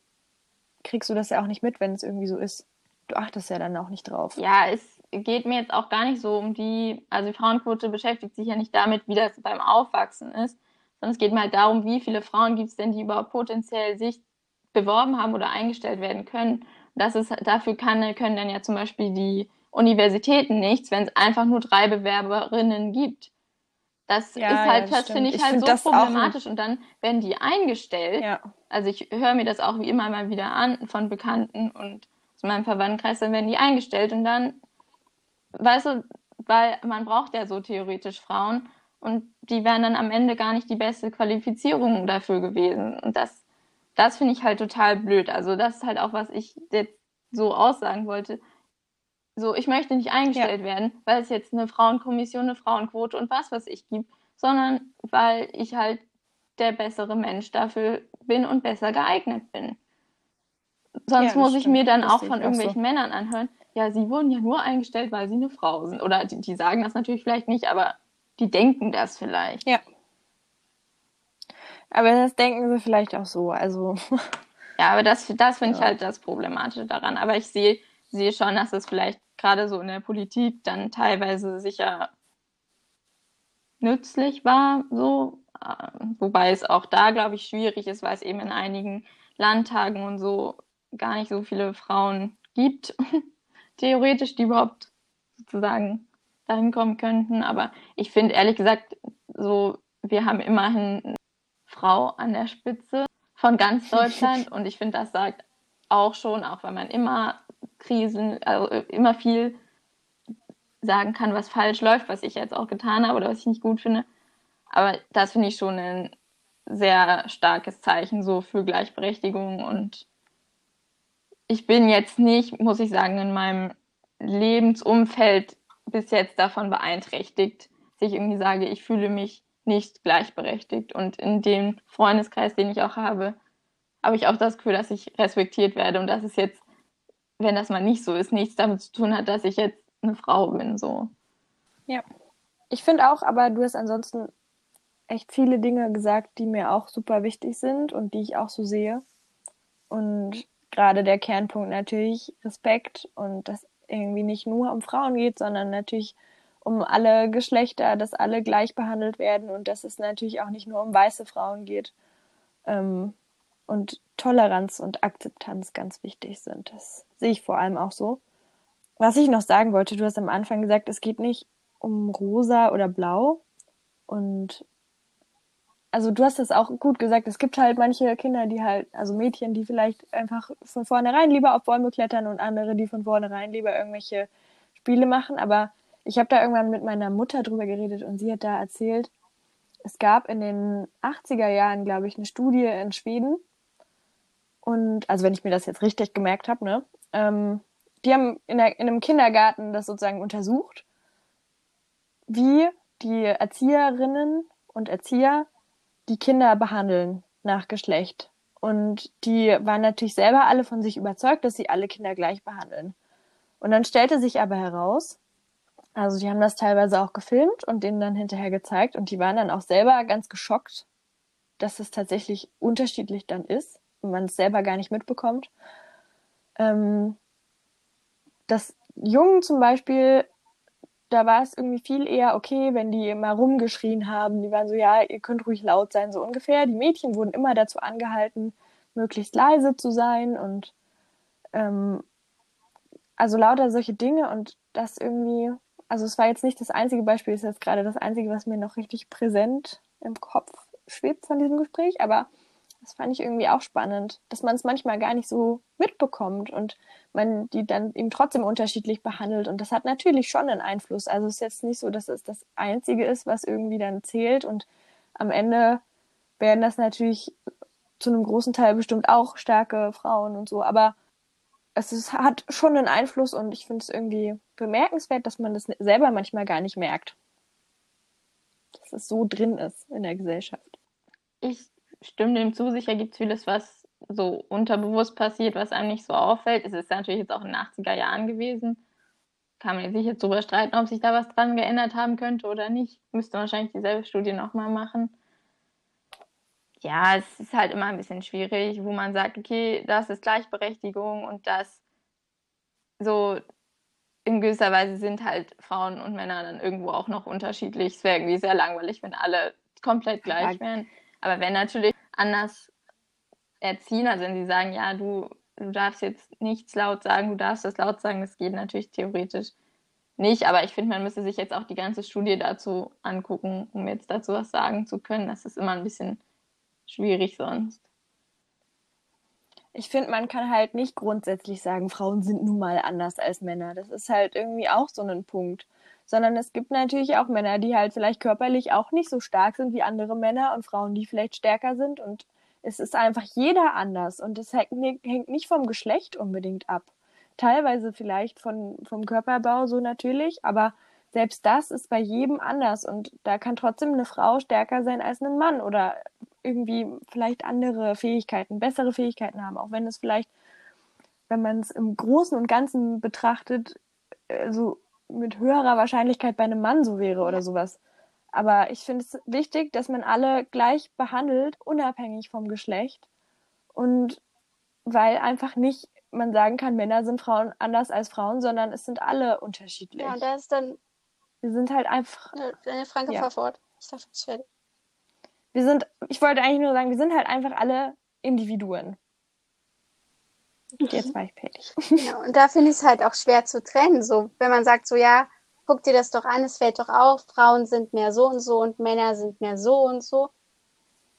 kriegst du das ja auch nicht mit, wenn es irgendwie so ist. Du achtest ja dann auch nicht drauf. Ja, es geht mir jetzt auch gar nicht so um die, also die Frauenquote beschäftigt sich ja nicht damit, wie das beim Aufwachsen ist, sondern es geht mal halt darum, wie viele Frauen gibt es denn, die überhaupt potenziell sich beworben haben oder eingestellt werden können. Das ist, dafür kann, können dann ja zum Beispiel die Universitäten nichts, wenn es einfach nur drei Bewerberinnen gibt. Das ja, ist halt, ja, das, finde ich, ich, halt so problematisch. Und dann werden die eingestellt. Ja. Also ich höre mir das auch wie immer mal wieder an von Bekannten und aus meinem Verwandtenkreis, dann werden die eingestellt und dann, weißt du, weil man braucht ja so theoretisch Frauen und die wären dann am Ende gar nicht die beste Qualifizierung dafür gewesen. Und das, das finde ich halt total blöd. Also das ist halt auch, was ich jetzt so aussagen wollte so, ich möchte nicht eingestellt ja. werden, weil es jetzt eine Frauenkommission, eine Frauenquote und was was ich gibt, sondern weil ich halt der bessere Mensch dafür bin und besser geeignet bin. Sonst ja, muss ich mir dann das auch von irgendwelchen so. Männern anhören, ja, sie wurden ja nur eingestellt, weil sie eine Frau sind. Oder die, die sagen das natürlich vielleicht nicht, aber die denken das vielleicht. Ja. Aber das denken sie vielleicht auch so. Also. Ja, aber das, das finde ja. ich halt das Problematische daran. Aber ich sehe sehe schon, dass es vielleicht gerade so in der Politik dann teilweise sicher nützlich war, so, ähm, wobei es auch da, glaube ich, schwierig ist, weil es eben in einigen Landtagen und so gar nicht so viele Frauen gibt, theoretisch, die überhaupt sozusagen dahin kommen könnten. Aber ich finde ehrlich gesagt, so, wir haben immerhin Frau an der Spitze von ganz Deutschland und ich finde, das sagt auch schon, auch wenn man immer Krisen, also immer viel sagen kann, was falsch läuft, was ich jetzt auch getan habe oder was ich nicht gut finde. Aber das finde ich schon ein sehr starkes Zeichen so für Gleichberechtigung und ich bin jetzt nicht, muss ich sagen, in meinem Lebensumfeld bis jetzt davon beeinträchtigt, dass ich irgendwie sage, ich fühle mich nicht gleichberechtigt. Und in dem Freundeskreis, den ich auch habe, habe ich auch das Gefühl, dass ich respektiert werde und dass es jetzt wenn das mal nicht so ist, nichts damit zu tun hat, dass ich jetzt eine Frau bin, so. Ja. Ich finde auch, aber du hast ansonsten echt viele Dinge gesagt, die mir auch super wichtig sind und die ich auch so sehe. Und gerade der Kernpunkt natürlich Respekt und dass irgendwie nicht nur um Frauen geht, sondern natürlich um alle Geschlechter, dass alle gleich behandelt werden und dass es natürlich auch nicht nur um weiße Frauen geht. Ähm, und Toleranz und Akzeptanz ganz wichtig sind. Das sehe ich vor allem auch so. Was ich noch sagen wollte, du hast am Anfang gesagt, es geht nicht um rosa oder blau. Und also du hast das auch gut gesagt, es gibt halt manche Kinder, die halt, also Mädchen, die vielleicht einfach von vornherein lieber auf Bäume klettern und andere, die von vornherein lieber irgendwelche Spiele machen. Aber ich habe da irgendwann mit meiner Mutter drüber geredet und sie hat da erzählt, es gab in den 80er Jahren, glaube ich, eine Studie in Schweden, und also wenn ich mir das jetzt richtig gemerkt habe, ne? Ähm, die haben in, der, in einem Kindergarten das sozusagen untersucht, wie die Erzieherinnen und Erzieher die Kinder behandeln nach Geschlecht. Und die waren natürlich selber alle von sich überzeugt, dass sie alle Kinder gleich behandeln. Und dann stellte sich aber heraus, also die haben das teilweise auch gefilmt und denen dann hinterher gezeigt und die waren dann auch selber ganz geschockt, dass es tatsächlich unterschiedlich dann ist man es selber gar nicht mitbekommt. Ähm, das Jungen zum Beispiel, da war es irgendwie viel eher okay, wenn die mal rumgeschrien haben. Die waren so, ja, ihr könnt ruhig laut sein, so ungefähr. Die Mädchen wurden immer dazu angehalten, möglichst leise zu sein und ähm, also lauter solche Dinge und das irgendwie, also es war jetzt nicht das einzige Beispiel, es ist jetzt gerade das einzige, was mir noch richtig präsent im Kopf schwebt von diesem Gespräch, aber das fand ich irgendwie auch spannend, dass man es manchmal gar nicht so mitbekommt und man die dann eben trotzdem unterschiedlich behandelt. Und das hat natürlich schon einen Einfluss. Also es ist jetzt nicht so, dass es das Einzige ist, was irgendwie dann zählt. Und am Ende werden das natürlich zu einem großen Teil bestimmt auch starke Frauen und so. Aber es ist, hat schon einen Einfluss und ich finde es irgendwie bemerkenswert, dass man das selber manchmal gar nicht merkt. Dass es so drin ist in der Gesellschaft. Ich stimme dem zu, sicher gibt es vieles, was so unterbewusst passiert, was einem nicht so auffällt. Es ist natürlich jetzt auch in den 80er Jahren gewesen. Kann man sich jetzt darüber streiten, ob sich da was dran geändert haben könnte oder nicht. Müsste wahrscheinlich dieselbe Studie nochmal machen. Ja, es ist halt immer ein bisschen schwierig, wo man sagt, okay, das ist Gleichberechtigung und das so in gewisser Weise sind halt Frauen und Männer dann irgendwo auch noch unterschiedlich. Es wäre irgendwie sehr langweilig, wenn alle komplett gleich wären. Aber wenn natürlich anders erziehen, also wenn sie sagen, ja, du, du darfst jetzt nichts laut sagen, du darfst das laut sagen, das geht natürlich theoretisch nicht. Aber ich finde, man müsste sich jetzt auch die ganze Studie dazu angucken, um jetzt dazu was sagen zu können. Das ist immer ein bisschen schwierig sonst. Ich finde, man kann halt nicht grundsätzlich sagen, Frauen sind nun mal anders als Männer. Das ist halt irgendwie auch so ein Punkt. Sondern es gibt natürlich auch Männer, die halt vielleicht körperlich auch nicht so stark sind wie andere Männer und Frauen, die vielleicht stärker sind. Und es ist einfach jeder anders. Und es hängt nicht vom Geschlecht unbedingt ab. Teilweise vielleicht von, vom Körperbau so natürlich, aber selbst das ist bei jedem anders. Und da kann trotzdem eine Frau stärker sein als ein Mann oder irgendwie vielleicht andere Fähigkeiten, bessere Fähigkeiten haben, auch wenn es vielleicht, wenn man es im Großen und Ganzen betrachtet, so mit höherer Wahrscheinlichkeit bei einem Mann so wäre oder sowas. Aber ich finde es wichtig, dass man alle gleich behandelt, unabhängig vom Geschlecht. Und weil einfach nicht man sagen kann, Männer sind Frauen anders als Frauen, sondern es sind alle unterschiedlich. Ja, und da ist dann. Wir sind halt einfach. Deine Franke ja. fort. Ich dachte, es fertig wir sind, ich wollte eigentlich nur sagen, wir sind halt einfach alle Individuen. Jetzt war ich fertig. Genau, und da finde ich es halt auch schwer zu trennen. So, wenn man sagt, so ja, guck dir das doch an, es fällt doch auf, Frauen sind mehr so und so und Männer sind mehr so und so.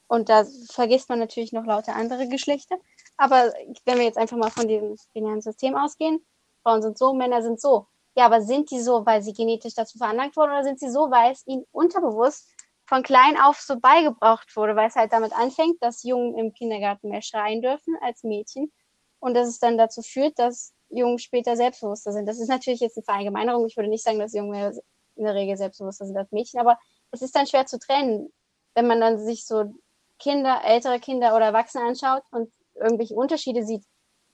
Und da vergisst man natürlich noch lauter andere Geschlechter. Aber wenn wir jetzt einfach mal von diesem binären System ausgehen, Frauen sind so, Männer sind so. Ja, aber sind die so, weil sie genetisch dazu veranlagt wurden oder sind sie so, weil es ihnen unterbewusst von klein auf so beigebracht wurde, weil es halt damit anfängt, dass Jungen im Kindergarten mehr schreien dürfen als Mädchen und dass es dann dazu führt, dass Jungen später selbstbewusster sind. Das ist natürlich jetzt eine Verallgemeinerung. Ich würde nicht sagen, dass Jungen in der Regel selbstbewusster sind als Mädchen, aber es ist dann schwer zu trennen, wenn man dann sich so Kinder, ältere Kinder oder Erwachsene anschaut und irgendwelche Unterschiede sieht.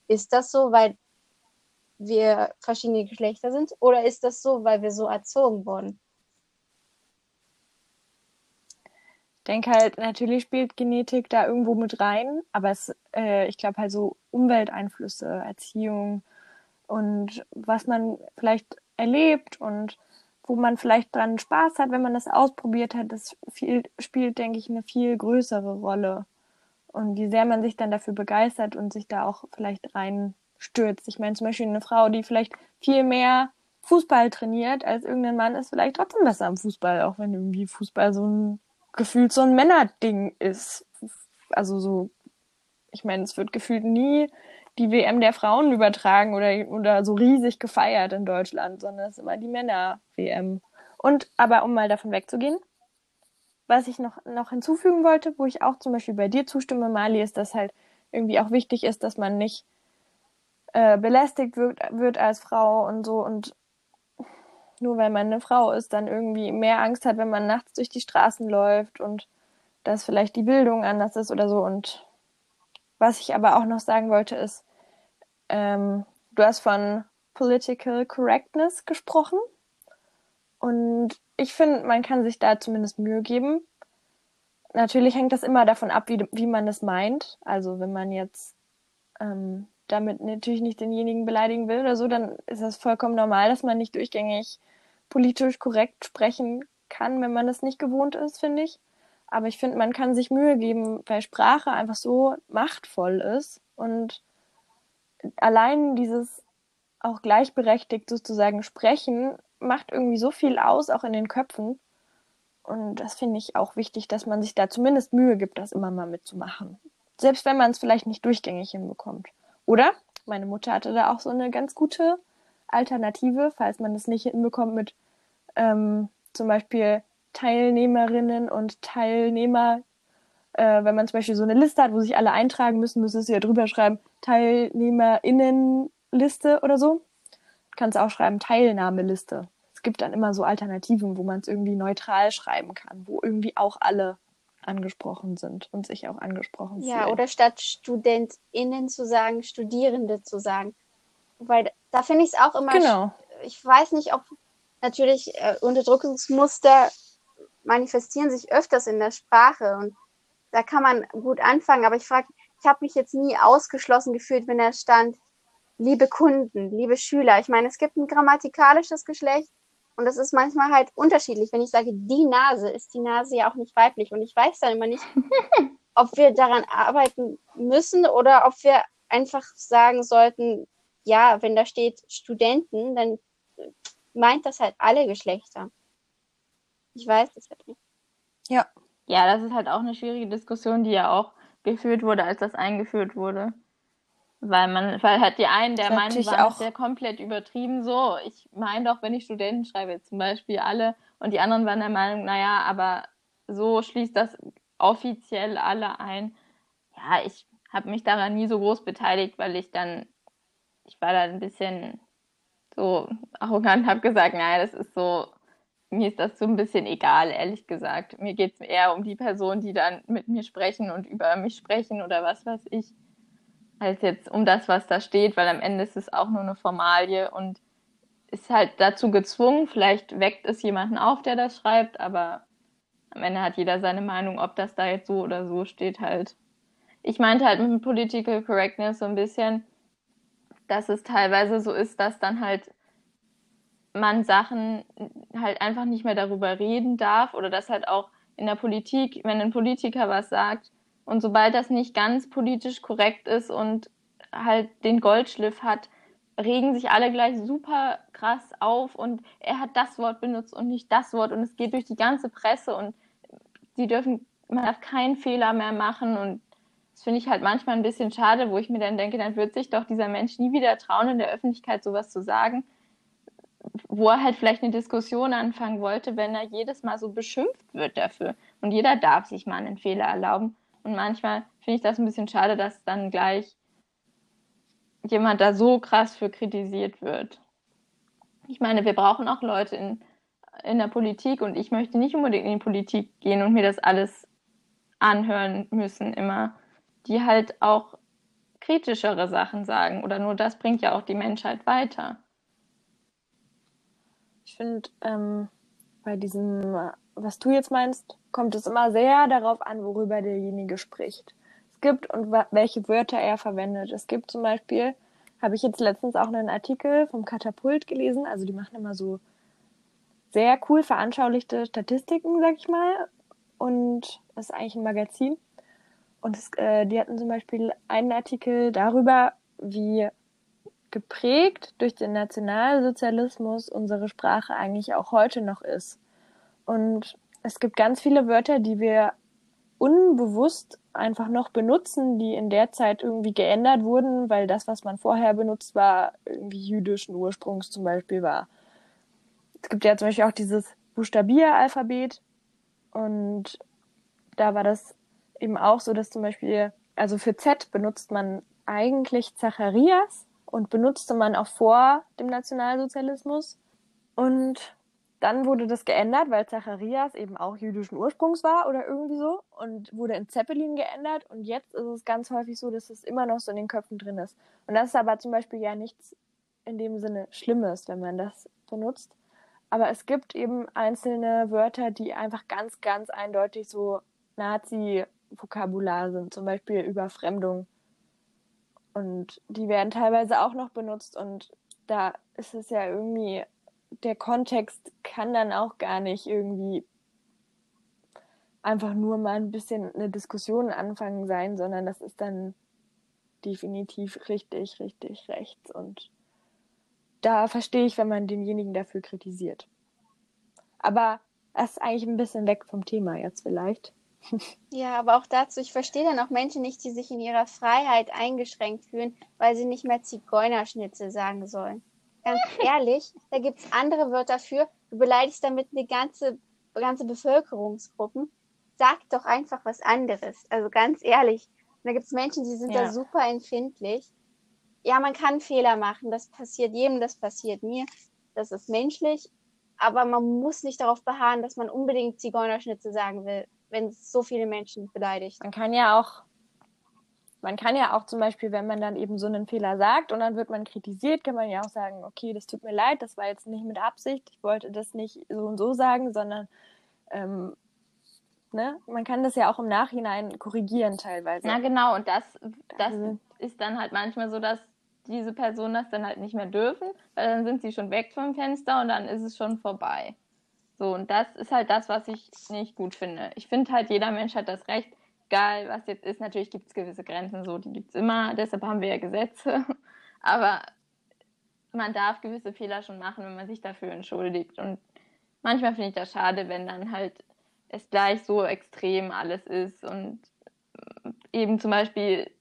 Ist das so, weil wir verschiedene Geschlechter sind oder ist das so, weil wir so erzogen wurden? Denke halt, natürlich spielt Genetik da irgendwo mit rein, aber es, äh, ich glaube halt so Umwelteinflüsse, Erziehung und was man vielleicht erlebt und wo man vielleicht dran Spaß hat, wenn man das ausprobiert hat, das viel, spielt, denke ich, eine viel größere Rolle. Und wie sehr man sich dann dafür begeistert und sich da auch vielleicht reinstürzt. Ich meine, zum Beispiel eine Frau, die vielleicht viel mehr Fußball trainiert als irgendein Mann, ist vielleicht trotzdem besser am Fußball, auch wenn irgendwie Fußball so ein gefühlt so ein Männerding ist. Also so, ich meine, es wird gefühlt nie die WM der Frauen übertragen oder, oder so riesig gefeiert in Deutschland, sondern es ist immer die Männer-WM. Und aber um mal davon wegzugehen, was ich noch, noch hinzufügen wollte, wo ich auch zum Beispiel bei dir zustimme, Mali, ist, dass halt irgendwie auch wichtig ist, dass man nicht äh, belästigt wird, wird als Frau und so und nur weil man eine Frau ist, dann irgendwie mehr Angst hat, wenn man nachts durch die Straßen läuft und dass vielleicht die Bildung anders ist oder so. Und was ich aber auch noch sagen wollte, ist, ähm, du hast von Political Correctness gesprochen. Und ich finde, man kann sich da zumindest Mühe geben. Natürlich hängt das immer davon ab, wie, wie man es meint. Also wenn man jetzt ähm, damit natürlich nicht denjenigen beleidigen will oder so, dann ist das vollkommen normal, dass man nicht durchgängig politisch korrekt sprechen kann, wenn man das nicht gewohnt ist, finde ich. Aber ich finde, man kann sich Mühe geben, weil Sprache einfach so machtvoll ist und allein dieses auch gleichberechtigt sozusagen sprechen macht irgendwie so viel aus, auch in den Köpfen. Und das finde ich auch wichtig, dass man sich da zumindest Mühe gibt, das immer mal mitzumachen. Selbst wenn man es vielleicht nicht durchgängig hinbekommt. Oder? Meine Mutter hatte da auch so eine ganz gute Alternative, falls man es nicht hinbekommt mit ähm, zum Beispiel Teilnehmerinnen und Teilnehmer, äh, wenn man zum Beispiel so eine Liste hat, wo sich alle eintragen müssen, müsstest du ja drüber schreiben, Teilnehmerinnenliste oder so. Du kannst auch schreiben Teilnahmeliste. Es gibt dann immer so Alternativen, wo man es irgendwie neutral schreiben kann, wo irgendwie auch alle angesprochen sind und sich auch angesprochen ja, fühlen. Ja, oder statt StudentInnen zu sagen, Studierende zu sagen. Weil da finde ich es auch immer. Genau. Ich weiß nicht, ob natürlich äh, Unterdrückungsmuster manifestieren sich öfters in der Sprache und da kann man gut anfangen. Aber ich frage, ich habe mich jetzt nie ausgeschlossen gefühlt, wenn da stand, liebe Kunden, liebe Schüler. Ich meine, es gibt ein grammatikalisches Geschlecht Und das ist manchmal halt unterschiedlich. Wenn ich sage, die Nase, ist die Nase ja auch nicht weiblich. Und ich weiß dann immer nicht, ob wir daran arbeiten müssen oder ob wir einfach sagen sollten, ja, wenn da steht Studenten, dann meint das halt alle Geschlechter. Ich weiß das halt nicht. Ja. Ja, das ist halt auch eine schwierige Diskussion, die ja auch geführt wurde, als das eingeführt wurde. Weil man, weil halt die einen der Meinung waren, auch sehr komplett übertrieben so. Ich meine doch, wenn ich Studenten schreibe, zum Beispiel alle, und die anderen waren der Meinung, naja, aber so schließt das offiziell alle ein. Ja, ich habe mich daran nie so groß beteiligt, weil ich dann, ich war da ein bisschen so arrogant, habe gesagt, naja, das ist so, mir ist das so ein bisschen egal, ehrlich gesagt. Mir geht es eher um die Personen, die dann mit mir sprechen und über mich sprechen oder was weiß ich als jetzt um das, was da steht, weil am Ende ist es auch nur eine Formalie und ist halt dazu gezwungen. Vielleicht weckt es jemanden auf, der das schreibt, aber am Ende hat jeder seine Meinung, ob das da jetzt so oder so steht halt. Ich meinte halt mit Political Correctness so ein bisschen, dass es teilweise so ist, dass dann halt man Sachen halt einfach nicht mehr darüber reden darf oder dass halt auch in der Politik, wenn ein Politiker was sagt, und sobald das nicht ganz politisch korrekt ist und halt den Goldschliff hat, regen sich alle gleich super krass auf und er hat das Wort benutzt und nicht das Wort und es geht durch die ganze Presse und die dürfen, man darf keinen Fehler mehr machen und das finde ich halt manchmal ein bisschen schade, wo ich mir dann denke, dann wird sich doch dieser Mensch nie wieder trauen, in der Öffentlichkeit sowas zu sagen, wo er halt vielleicht eine Diskussion anfangen wollte, wenn er jedes Mal so beschimpft wird dafür. Und jeder darf sich mal einen Fehler erlauben. Und manchmal finde ich das ein bisschen schade, dass dann gleich jemand da so krass für kritisiert wird. Ich meine, wir brauchen auch Leute in, in der Politik und ich möchte nicht unbedingt in die Politik gehen und mir das alles anhören müssen, immer, die halt auch kritischere Sachen sagen oder nur das bringt ja auch die Menschheit weiter. Ich finde, ähm, bei diesem, was du jetzt meinst, kommt es immer sehr darauf an, worüber derjenige spricht. Es gibt und welche Wörter er verwendet. Es gibt zum Beispiel, habe ich jetzt letztens auch einen Artikel vom Katapult gelesen, also die machen immer so sehr cool veranschaulichte Statistiken, sag ich mal. Und das ist eigentlich ein Magazin. Und es, äh, die hatten zum Beispiel einen Artikel darüber, wie geprägt durch den Nationalsozialismus unsere Sprache eigentlich auch heute noch ist. Und es gibt ganz viele Wörter, die wir unbewusst einfach noch benutzen, die in der Zeit irgendwie geändert wurden, weil das, was man vorher benutzt war, irgendwie jüdischen Ursprungs zum Beispiel war. Es gibt ja zum Beispiel auch dieses Buchstabieralphabet und da war das eben auch so, dass zum Beispiel, also für Z benutzt man eigentlich Zacharias und benutzte man auch vor dem Nationalsozialismus und dann wurde das geändert, weil Zacharias eben auch jüdischen Ursprungs war oder irgendwie so und wurde in Zeppelin geändert. Und jetzt ist es ganz häufig so, dass es immer noch so in den Köpfen drin ist. Und das ist aber zum Beispiel ja nichts in dem Sinne Schlimmes, wenn man das benutzt. Aber es gibt eben einzelne Wörter, die einfach ganz, ganz eindeutig so Nazi-Vokabular sind, zum Beispiel Überfremdung. Und die werden teilweise auch noch benutzt und da ist es ja irgendwie der Kontext kann dann auch gar nicht irgendwie einfach nur mal ein bisschen eine Diskussion anfangen sein, sondern das ist dann definitiv richtig, richtig rechts. Und da verstehe ich, wenn man denjenigen dafür kritisiert. Aber das ist eigentlich ein bisschen weg vom Thema jetzt vielleicht. Ja, aber auch dazu, ich verstehe dann auch Menschen nicht, die sich in ihrer Freiheit eingeschränkt fühlen, weil sie nicht mehr Zigeunerschnitzel sagen sollen ganz ehrlich, da gibt es andere Wörter für. Du beleidigst damit eine ganze, ganze Bevölkerungsgruppen. Sag doch einfach was anderes. Also ganz ehrlich. da gibt es Menschen, die sind ja. da super empfindlich. Ja, man kann Fehler machen. Das passiert jedem, das passiert mir. Das ist menschlich. Aber man muss nicht darauf beharren, dass man unbedingt Zigeunerschnitze sagen will, wenn es so viele Menschen beleidigt. Man kann ja auch man kann ja auch zum Beispiel, wenn man dann eben so einen Fehler sagt und dann wird man kritisiert, kann man ja auch sagen, okay, das tut mir leid, das war jetzt nicht mit Absicht, ich wollte das nicht so und so sagen, sondern ähm, ne, man kann das ja auch im Nachhinein korrigieren teilweise. Na genau, und das, das also. ist dann halt manchmal so, dass diese Personen das dann halt nicht mehr dürfen, weil dann sind sie schon weg vom Fenster und dann ist es schon vorbei. So, und das ist halt das, was ich nicht gut finde. Ich finde halt, jeder Mensch hat das Recht, egal was jetzt ist. Natürlich gibt es gewisse Grenzen, so, die gibt es immer, deshalb haben wir ja Gesetze. Aber man darf gewisse Fehler schon machen, wenn man sich dafür entschuldigt. Und manchmal finde ich das schade, wenn dann halt es gleich so extrem alles ist und eben zum Beispiel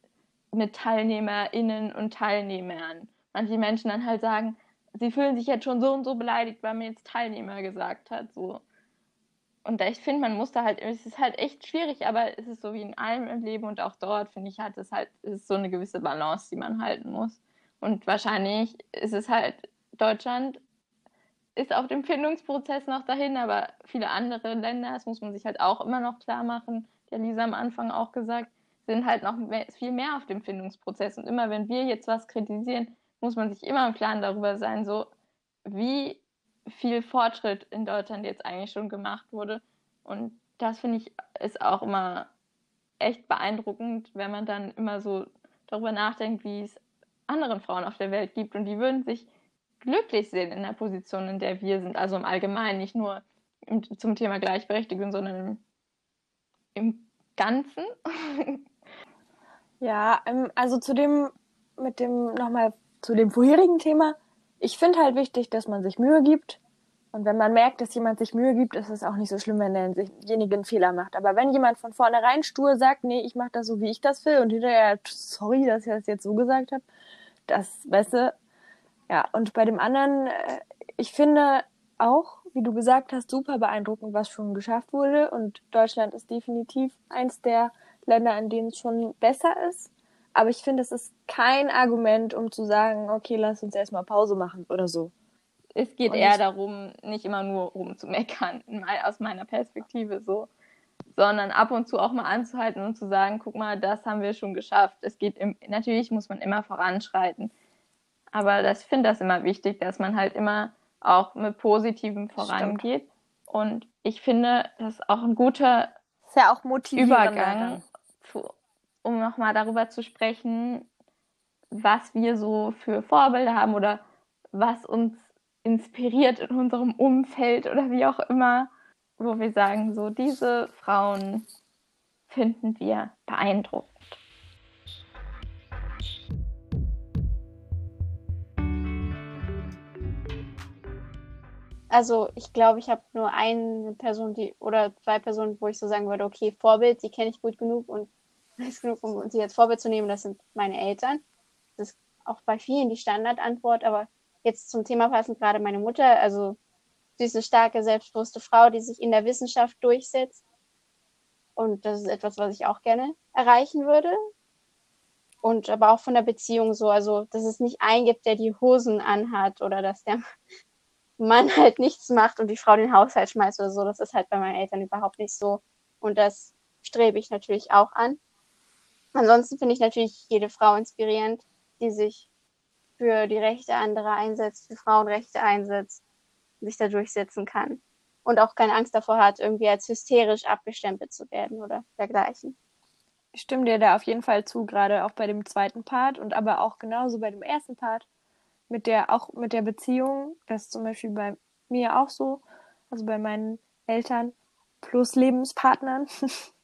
mit TeilnehmerInnen und Teilnehmern. Manche Menschen dann halt sagen, sie fühlen sich jetzt schon so und so beleidigt, weil mir jetzt Teilnehmer gesagt hat. So. Und ich finde, man muss da halt, es ist halt echt schwierig, aber es ist so wie in allem im Leben und auch dort, finde ich, hat es halt, es ist so eine gewisse Balance, die man halten muss. Und wahrscheinlich ist es halt, Deutschland ist auf dem Findungsprozess noch dahin, aber viele andere Länder, das muss man sich halt auch immer noch klar machen, der Lisa am Anfang auch gesagt, sind halt noch mehr, viel mehr auf dem Findungsprozess. Und immer wenn wir jetzt was kritisieren, muss man sich immer im Klaren darüber sein, so wie viel Fortschritt in Deutschland jetzt eigentlich schon gemacht wurde. Und das finde ich ist auch immer echt beeindruckend, wenn man dann immer so darüber nachdenkt, wie es anderen Frauen auf der Welt gibt. Und die würden sich glücklich sehen in der Position, in der wir sind. Also im Allgemeinen, nicht nur im, zum Thema Gleichberechtigung, sondern im, im Ganzen. Ja, ähm, also zu dem, mit dem, nochmal zu dem vorherigen Thema. Ich finde halt wichtig, dass man sich Mühe gibt. Und wenn man merkt, dass jemand sich Mühe gibt, ist es auch nicht so schlimm, wenn derjenige einen Fehler macht. Aber wenn jemand von vornherein stur sagt, nee, ich mache das so, wie ich das will, und hinterher, sorry, dass ich das jetzt so gesagt habe, das, weißt ja, und bei dem anderen, äh, ich finde auch, wie du gesagt hast, super beeindruckend, was schon geschafft wurde. Und Deutschland ist definitiv eins der Länder, in denen es schon besser ist. Aber ich finde, es ist kein Argument, um zu sagen, okay, lass uns erstmal Pause machen oder so. Es geht und eher darum, nicht immer nur rumzumeckern, aus meiner Perspektive so, sondern ab und zu auch mal anzuhalten und zu sagen, guck mal, das haben wir schon geschafft. Es geht im, natürlich muss man immer voranschreiten. Aber das, ich finde das immer wichtig, dass man halt immer auch mit Positivem vorangeht. Stimmt. Und ich finde, das ist auch ein guter ja auch Übergang, zu, um nochmal darüber zu sprechen, was wir so für Vorbilder haben oder was uns inspiriert in unserem Umfeld oder wie auch immer, wo wir sagen, so diese Frauen finden wir beeindruckend. Also ich glaube, ich habe nur eine Person, die oder zwei Personen, wo ich so sagen würde, okay, Vorbild, die kenne ich gut genug und weiß genug, um sie als Vorbild zu nehmen. Das sind meine Eltern. Das ist auch bei vielen die Standardantwort, aber jetzt zum Thema passend gerade meine Mutter. Also ist eine starke, selbstbewusste Frau, die sich in der Wissenschaft durchsetzt. Und das ist etwas, was ich auch gerne erreichen würde. Und aber auch von der Beziehung so, also dass es nicht einen gibt, der die Hosen anhat oder dass der Mann halt nichts macht und die Frau den Haushalt schmeißt oder so. Das ist halt bei meinen Eltern überhaupt nicht so. Und das strebe ich natürlich auch an. Ansonsten finde ich natürlich jede Frau inspirierend, die sich für die Rechte anderer einsetzt, für Frauenrechte einsetzt, sich da durchsetzen kann. Und auch keine Angst davor hat, irgendwie als hysterisch abgestempelt zu werden oder dergleichen. Ich stimme dir da auf jeden Fall zu, gerade auch bei dem zweiten Part und aber auch genauso bei dem ersten Part mit der, auch mit der Beziehung, das ist zum Beispiel bei mir auch so, also bei meinen Eltern plus Lebenspartnern.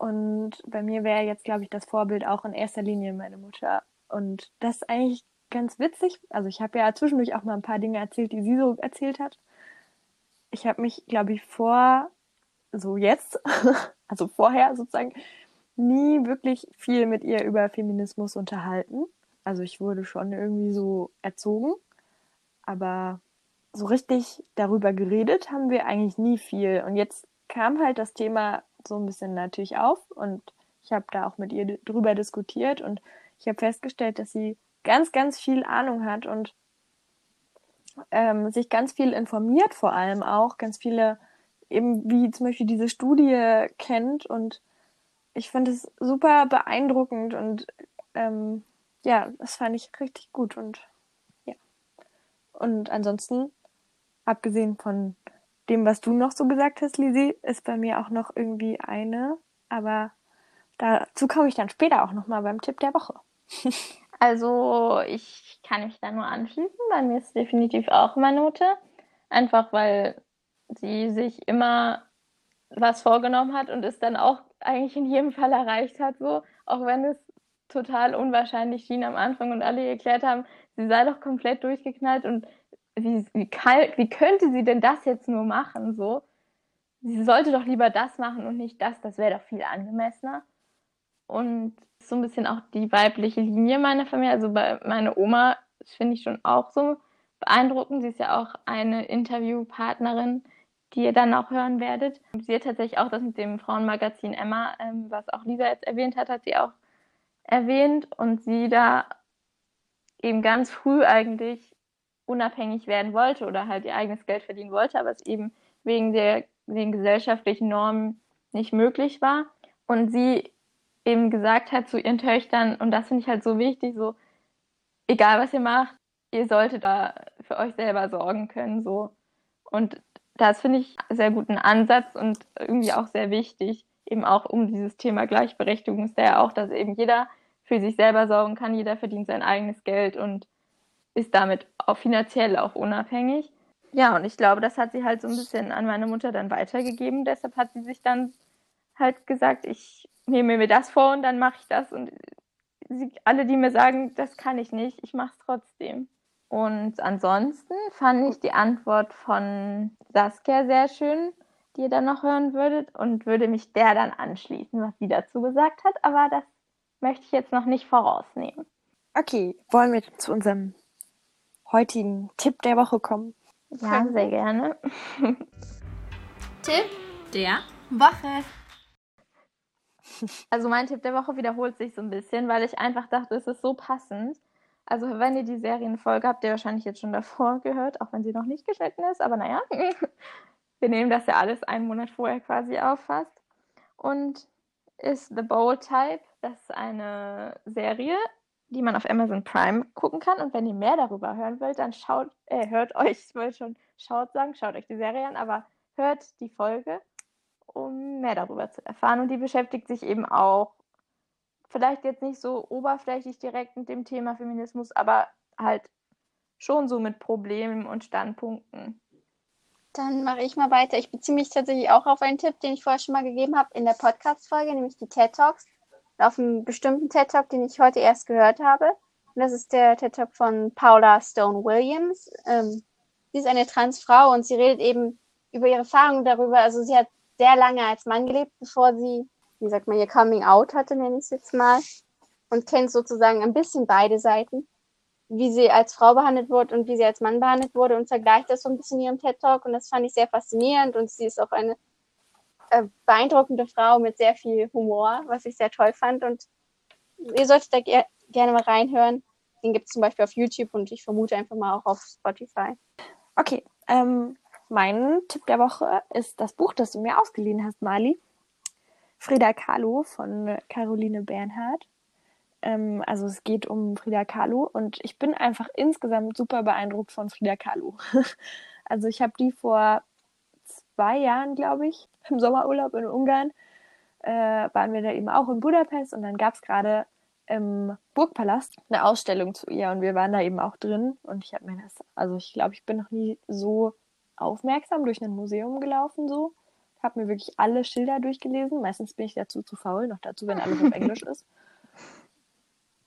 Und bei mir wäre jetzt, glaube ich, das Vorbild auch in erster Linie meine Mutter. Und das ist eigentlich ganz witzig. Also ich habe ja zwischendurch auch mal ein paar Dinge erzählt, die sie so erzählt hat. Ich habe mich, glaube ich, vor, so jetzt, also vorher sozusagen, nie wirklich viel mit ihr über Feminismus unterhalten. Also ich wurde schon irgendwie so erzogen, aber so richtig darüber geredet haben wir eigentlich nie viel. Und jetzt kam halt das Thema so ein bisschen natürlich auf und ich habe da auch mit ihr drüber diskutiert und ich habe festgestellt, dass sie ganz, ganz viel Ahnung hat und ähm, sich ganz viel informiert, vor allem auch ganz viele eben wie zum Beispiel diese Studie kennt und ich finde es super beeindruckend und ähm, ja, das fand ich richtig gut und ja. Und ansonsten, abgesehen von dem, was du noch so gesagt hast, Lisi, ist bei mir auch noch irgendwie eine, aber dazu komme ich dann später auch nochmal beim Tipp der Woche. Also ich kann mich da nur anschließen. Bei mir ist definitiv auch meine Mutter. Einfach weil sie sich immer was vorgenommen hat und es dann auch eigentlich in jedem Fall erreicht hat, so, auch wenn es total unwahrscheinlich schien am Anfang und alle erklärt haben, sie sei doch komplett durchgeknallt und wie, wie, kalt, wie könnte sie denn das jetzt nur machen, so? Sie sollte doch lieber das machen und nicht das, das wäre doch viel angemessener. Und so ein bisschen auch die weibliche Linie meiner Familie, also bei meiner Oma, finde ich schon auch so beeindruckend. Sie ist ja auch eine Interviewpartnerin, die ihr dann auch hören werdet. Sie hat tatsächlich auch das mit dem Frauenmagazin Emma, ähm, was auch Lisa jetzt erwähnt hat, hat sie auch erwähnt und sie da eben ganz früh eigentlich unabhängig werden wollte oder halt ihr eigenes Geld verdienen wollte, aber es eben wegen der den gesellschaftlichen Normen nicht möglich war. Und sie eben gesagt hat zu ihren Töchtern und das finde ich halt so wichtig, so egal was ihr macht, ihr solltet da für euch selber sorgen können so. Und das finde ich sehr guten Ansatz und irgendwie auch sehr wichtig, eben auch um dieses Thema Gleichberechtigung ist ja auch, dass eben jeder für sich selber sorgen kann, jeder verdient sein eigenes Geld und ist damit auch finanziell auch unabhängig. Ja, und ich glaube, das hat sie halt so ein bisschen an meine Mutter dann weitergegeben. Deshalb hat sie sich dann halt gesagt, ich nehme mir das vor und dann mache ich das. Und sie, alle, die mir sagen, das kann ich nicht, ich mache es trotzdem. Und ansonsten fand ich die Antwort von Saskia sehr schön, die ihr dann noch hören würdet und würde mich der dann anschließen, was sie dazu gesagt hat. Aber das möchte ich jetzt noch nicht vorausnehmen. Okay, wollen wir zu unserem heutigen Tipp der Woche kommen? Ja, sehr gerne. Tipp der Woche. Also mein Tipp der Woche wiederholt sich so ein bisschen, weil ich einfach dachte, es ist so passend. Also wenn ihr die Serienfolge habt, ihr wahrscheinlich jetzt schon davor gehört, auch wenn sie noch nicht geschnitten ist, aber naja, wir nehmen das ja alles einen Monat vorher quasi auf fast. Und ist The Bold Type, das ist eine Serie, die man auf Amazon Prime gucken kann. Und wenn ihr mehr darüber hören wollt, dann schaut, äh, hört euch, ich wollte schon schaut sagen, schaut euch die Serie an, aber hört die Folge, um mehr darüber zu erfahren. Und die beschäftigt sich eben auch, vielleicht jetzt nicht so oberflächlich direkt mit dem Thema Feminismus, aber halt schon so mit Problemen und Standpunkten. Dann mache ich mal weiter. Ich beziehe mich tatsächlich auch auf einen Tipp, den ich vorher schon mal gegeben habe in der Podcast-Folge, nämlich die TED Talks auf einen bestimmten TED Talk, den ich heute erst gehört habe. Und das ist der TED Talk von Paula Stone Williams. Ähm, sie ist eine Transfrau und sie redet eben über ihre Erfahrungen darüber. Also sie hat sehr lange als Mann gelebt, bevor sie, wie sagt man, ihr Coming Out hatte, nenne ich es jetzt mal. Und kennt sozusagen ein bisschen beide Seiten, wie sie als Frau behandelt wurde und wie sie als Mann behandelt wurde und vergleicht das so ein bisschen in ihrem TED Talk. Und das fand ich sehr faszinierend und sie ist auch eine äh, beeindruckende Frau mit sehr viel Humor, was ich sehr toll fand. Und ihr solltet da ger gerne mal reinhören. Den gibt es zum Beispiel auf YouTube und ich vermute einfach mal auch auf Spotify. Okay, ähm, mein Tipp der Woche ist das Buch, das du mir ausgeliehen hast, Mali. Frida Kahlo von Caroline Bernhardt. Ähm, also es geht um Frida Kahlo und ich bin einfach insgesamt super beeindruckt von Frida Kahlo. also ich habe die vor zwei Jahren, glaube ich, im Sommerurlaub in Ungarn, äh, waren wir da eben auch in Budapest und dann gab es gerade im Burgpalast eine Ausstellung zu ihr und wir waren da eben auch drin und ich habe mir das, also ich glaube, ich bin noch nie so aufmerksam durch ein Museum gelaufen so. Habe mir wirklich alle Schilder durchgelesen. Meistens bin ich dazu zu faul, noch dazu, wenn alles auf Englisch ist.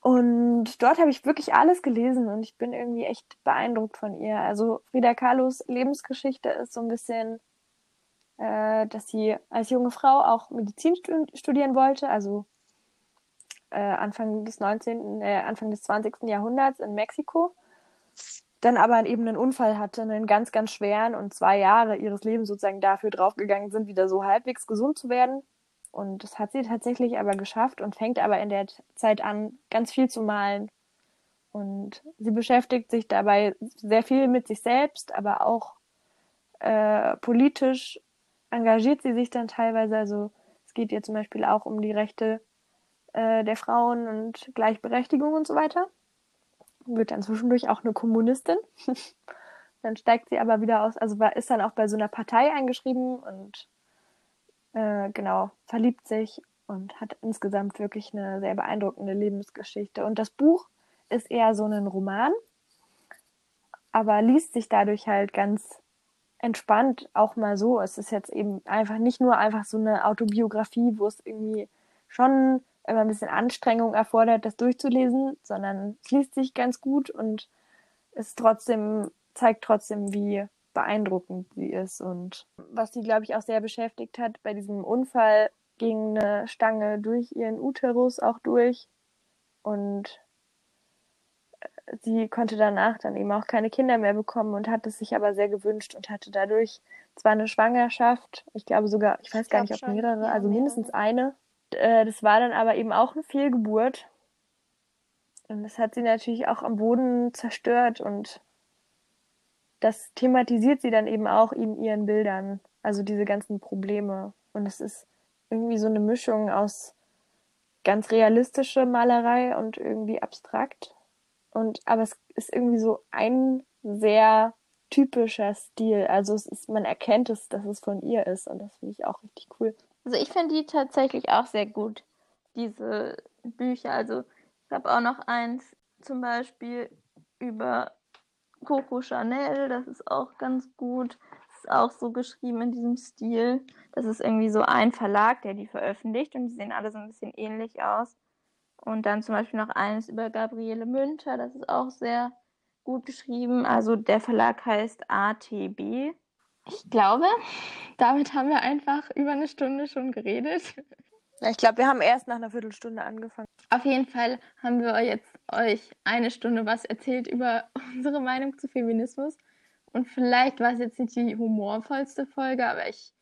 Und dort habe ich wirklich alles gelesen und ich bin irgendwie echt beeindruckt von ihr. Also Frida Kahlos Lebensgeschichte ist so ein bisschen äh, dass sie als junge Frau auch Medizin studieren wollte, also äh, Anfang des 19., äh, Anfang des 20. Jahrhunderts in Mexiko. Dann aber eben einen Unfall hatte, einen ganz, ganz schweren und zwei Jahre ihres Lebens sozusagen dafür draufgegangen sind, wieder so halbwegs gesund zu werden. Und das hat sie tatsächlich aber geschafft und fängt aber in der Zeit an, ganz viel zu malen. Und sie beschäftigt sich dabei sehr viel mit sich selbst, aber auch äh, politisch engagiert sie sich dann teilweise. Also es geht ihr zum Beispiel auch um die Rechte äh, der Frauen und Gleichberechtigung und so weiter. Wird dann zwischendurch auch eine Kommunistin. dann steigt sie aber wieder aus, also ist dann auch bei so einer Partei eingeschrieben und äh, genau, verliebt sich und hat insgesamt wirklich eine sehr beeindruckende Lebensgeschichte. Und das Buch ist eher so ein Roman, aber liest sich dadurch halt ganz entspannt auch mal so. Es ist jetzt eben einfach nicht nur einfach so eine Autobiografie, wo es irgendwie schon immer ein bisschen Anstrengung erfordert, das durchzulesen, sondern es liest sich ganz gut und es trotzdem zeigt trotzdem, wie beeindruckend sie ist und was sie, glaube ich, auch sehr beschäftigt hat bei diesem Unfall ging eine Stange durch ihren Uterus auch durch und sie konnte danach dann eben auch keine Kinder mehr bekommen und hat es sich aber sehr gewünscht und hatte dadurch zwar eine Schwangerschaft, ich glaube sogar, ich weiß ich gar nicht, ob schon. mehrere, ja, also mehrere. mindestens eine. Äh, das war dann aber eben auch eine Fehlgeburt. Und das hat sie natürlich auch am Boden zerstört und das thematisiert sie dann eben auch in ihren Bildern. Also diese ganzen Probleme. Und es ist irgendwie so eine Mischung aus ganz realistische Malerei und irgendwie abstrakt. Und aber es ist irgendwie so ein sehr typischer Stil. Also es ist, man erkennt es, dass es von ihr ist und das finde ich auch richtig cool. Also ich finde die tatsächlich auch sehr gut, diese Bücher. Also ich habe auch noch eins zum Beispiel über Coco Chanel, das ist auch ganz gut ist auch so geschrieben in diesem Stil. Das ist irgendwie so ein Verlag, der die veröffentlicht und die sehen alle so ein bisschen ähnlich aus. Und dann zum Beispiel noch eines über Gabriele Münter, das ist auch sehr gut geschrieben. Also der Verlag heißt ATB. Ich glaube, damit haben wir einfach über eine Stunde schon geredet. Ich glaube, wir haben erst nach einer Viertelstunde angefangen. Auf jeden Fall haben wir jetzt euch eine Stunde was erzählt über unsere Meinung zu Feminismus. Und vielleicht war es jetzt nicht die humorvollste Folge, aber ich.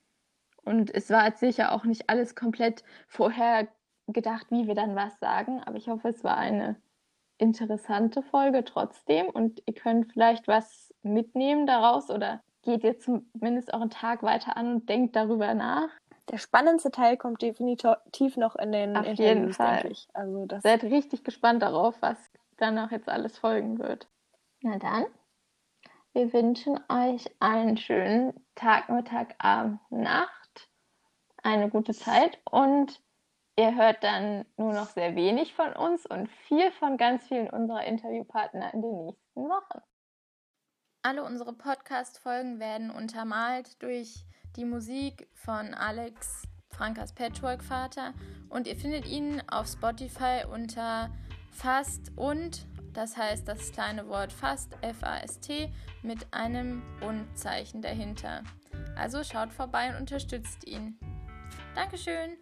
Und es war jetzt sicher auch nicht alles komplett vorher gedacht, wie wir dann was sagen. Aber ich hoffe, es war eine interessante Folge trotzdem. Und ihr könnt vielleicht was mitnehmen daraus oder geht ihr zumindest auch einen Tag weiter an und denkt darüber nach. Der spannendste Teil kommt definitiv noch in den Auf jeden Fall. Also das Seid richtig gespannt darauf, was danach jetzt alles folgen wird. Na dann. Wir wünschen euch einen schönen Tag, Mittag, Abend, Nacht, eine gute Zeit und ihr hört dann nur noch sehr wenig von uns und viel von ganz vielen unserer Interviewpartner in den nächsten Wochen. Alle unsere Podcast-Folgen werden untermalt durch die Musik von Alex Frankas Patchwork-Vater und ihr findet ihn auf Spotify unter Fast und das heißt das kleine Wort fast, F-A-S-T, mit einem Und-Zeichen dahinter. Also schaut vorbei und unterstützt ihn. Dankeschön!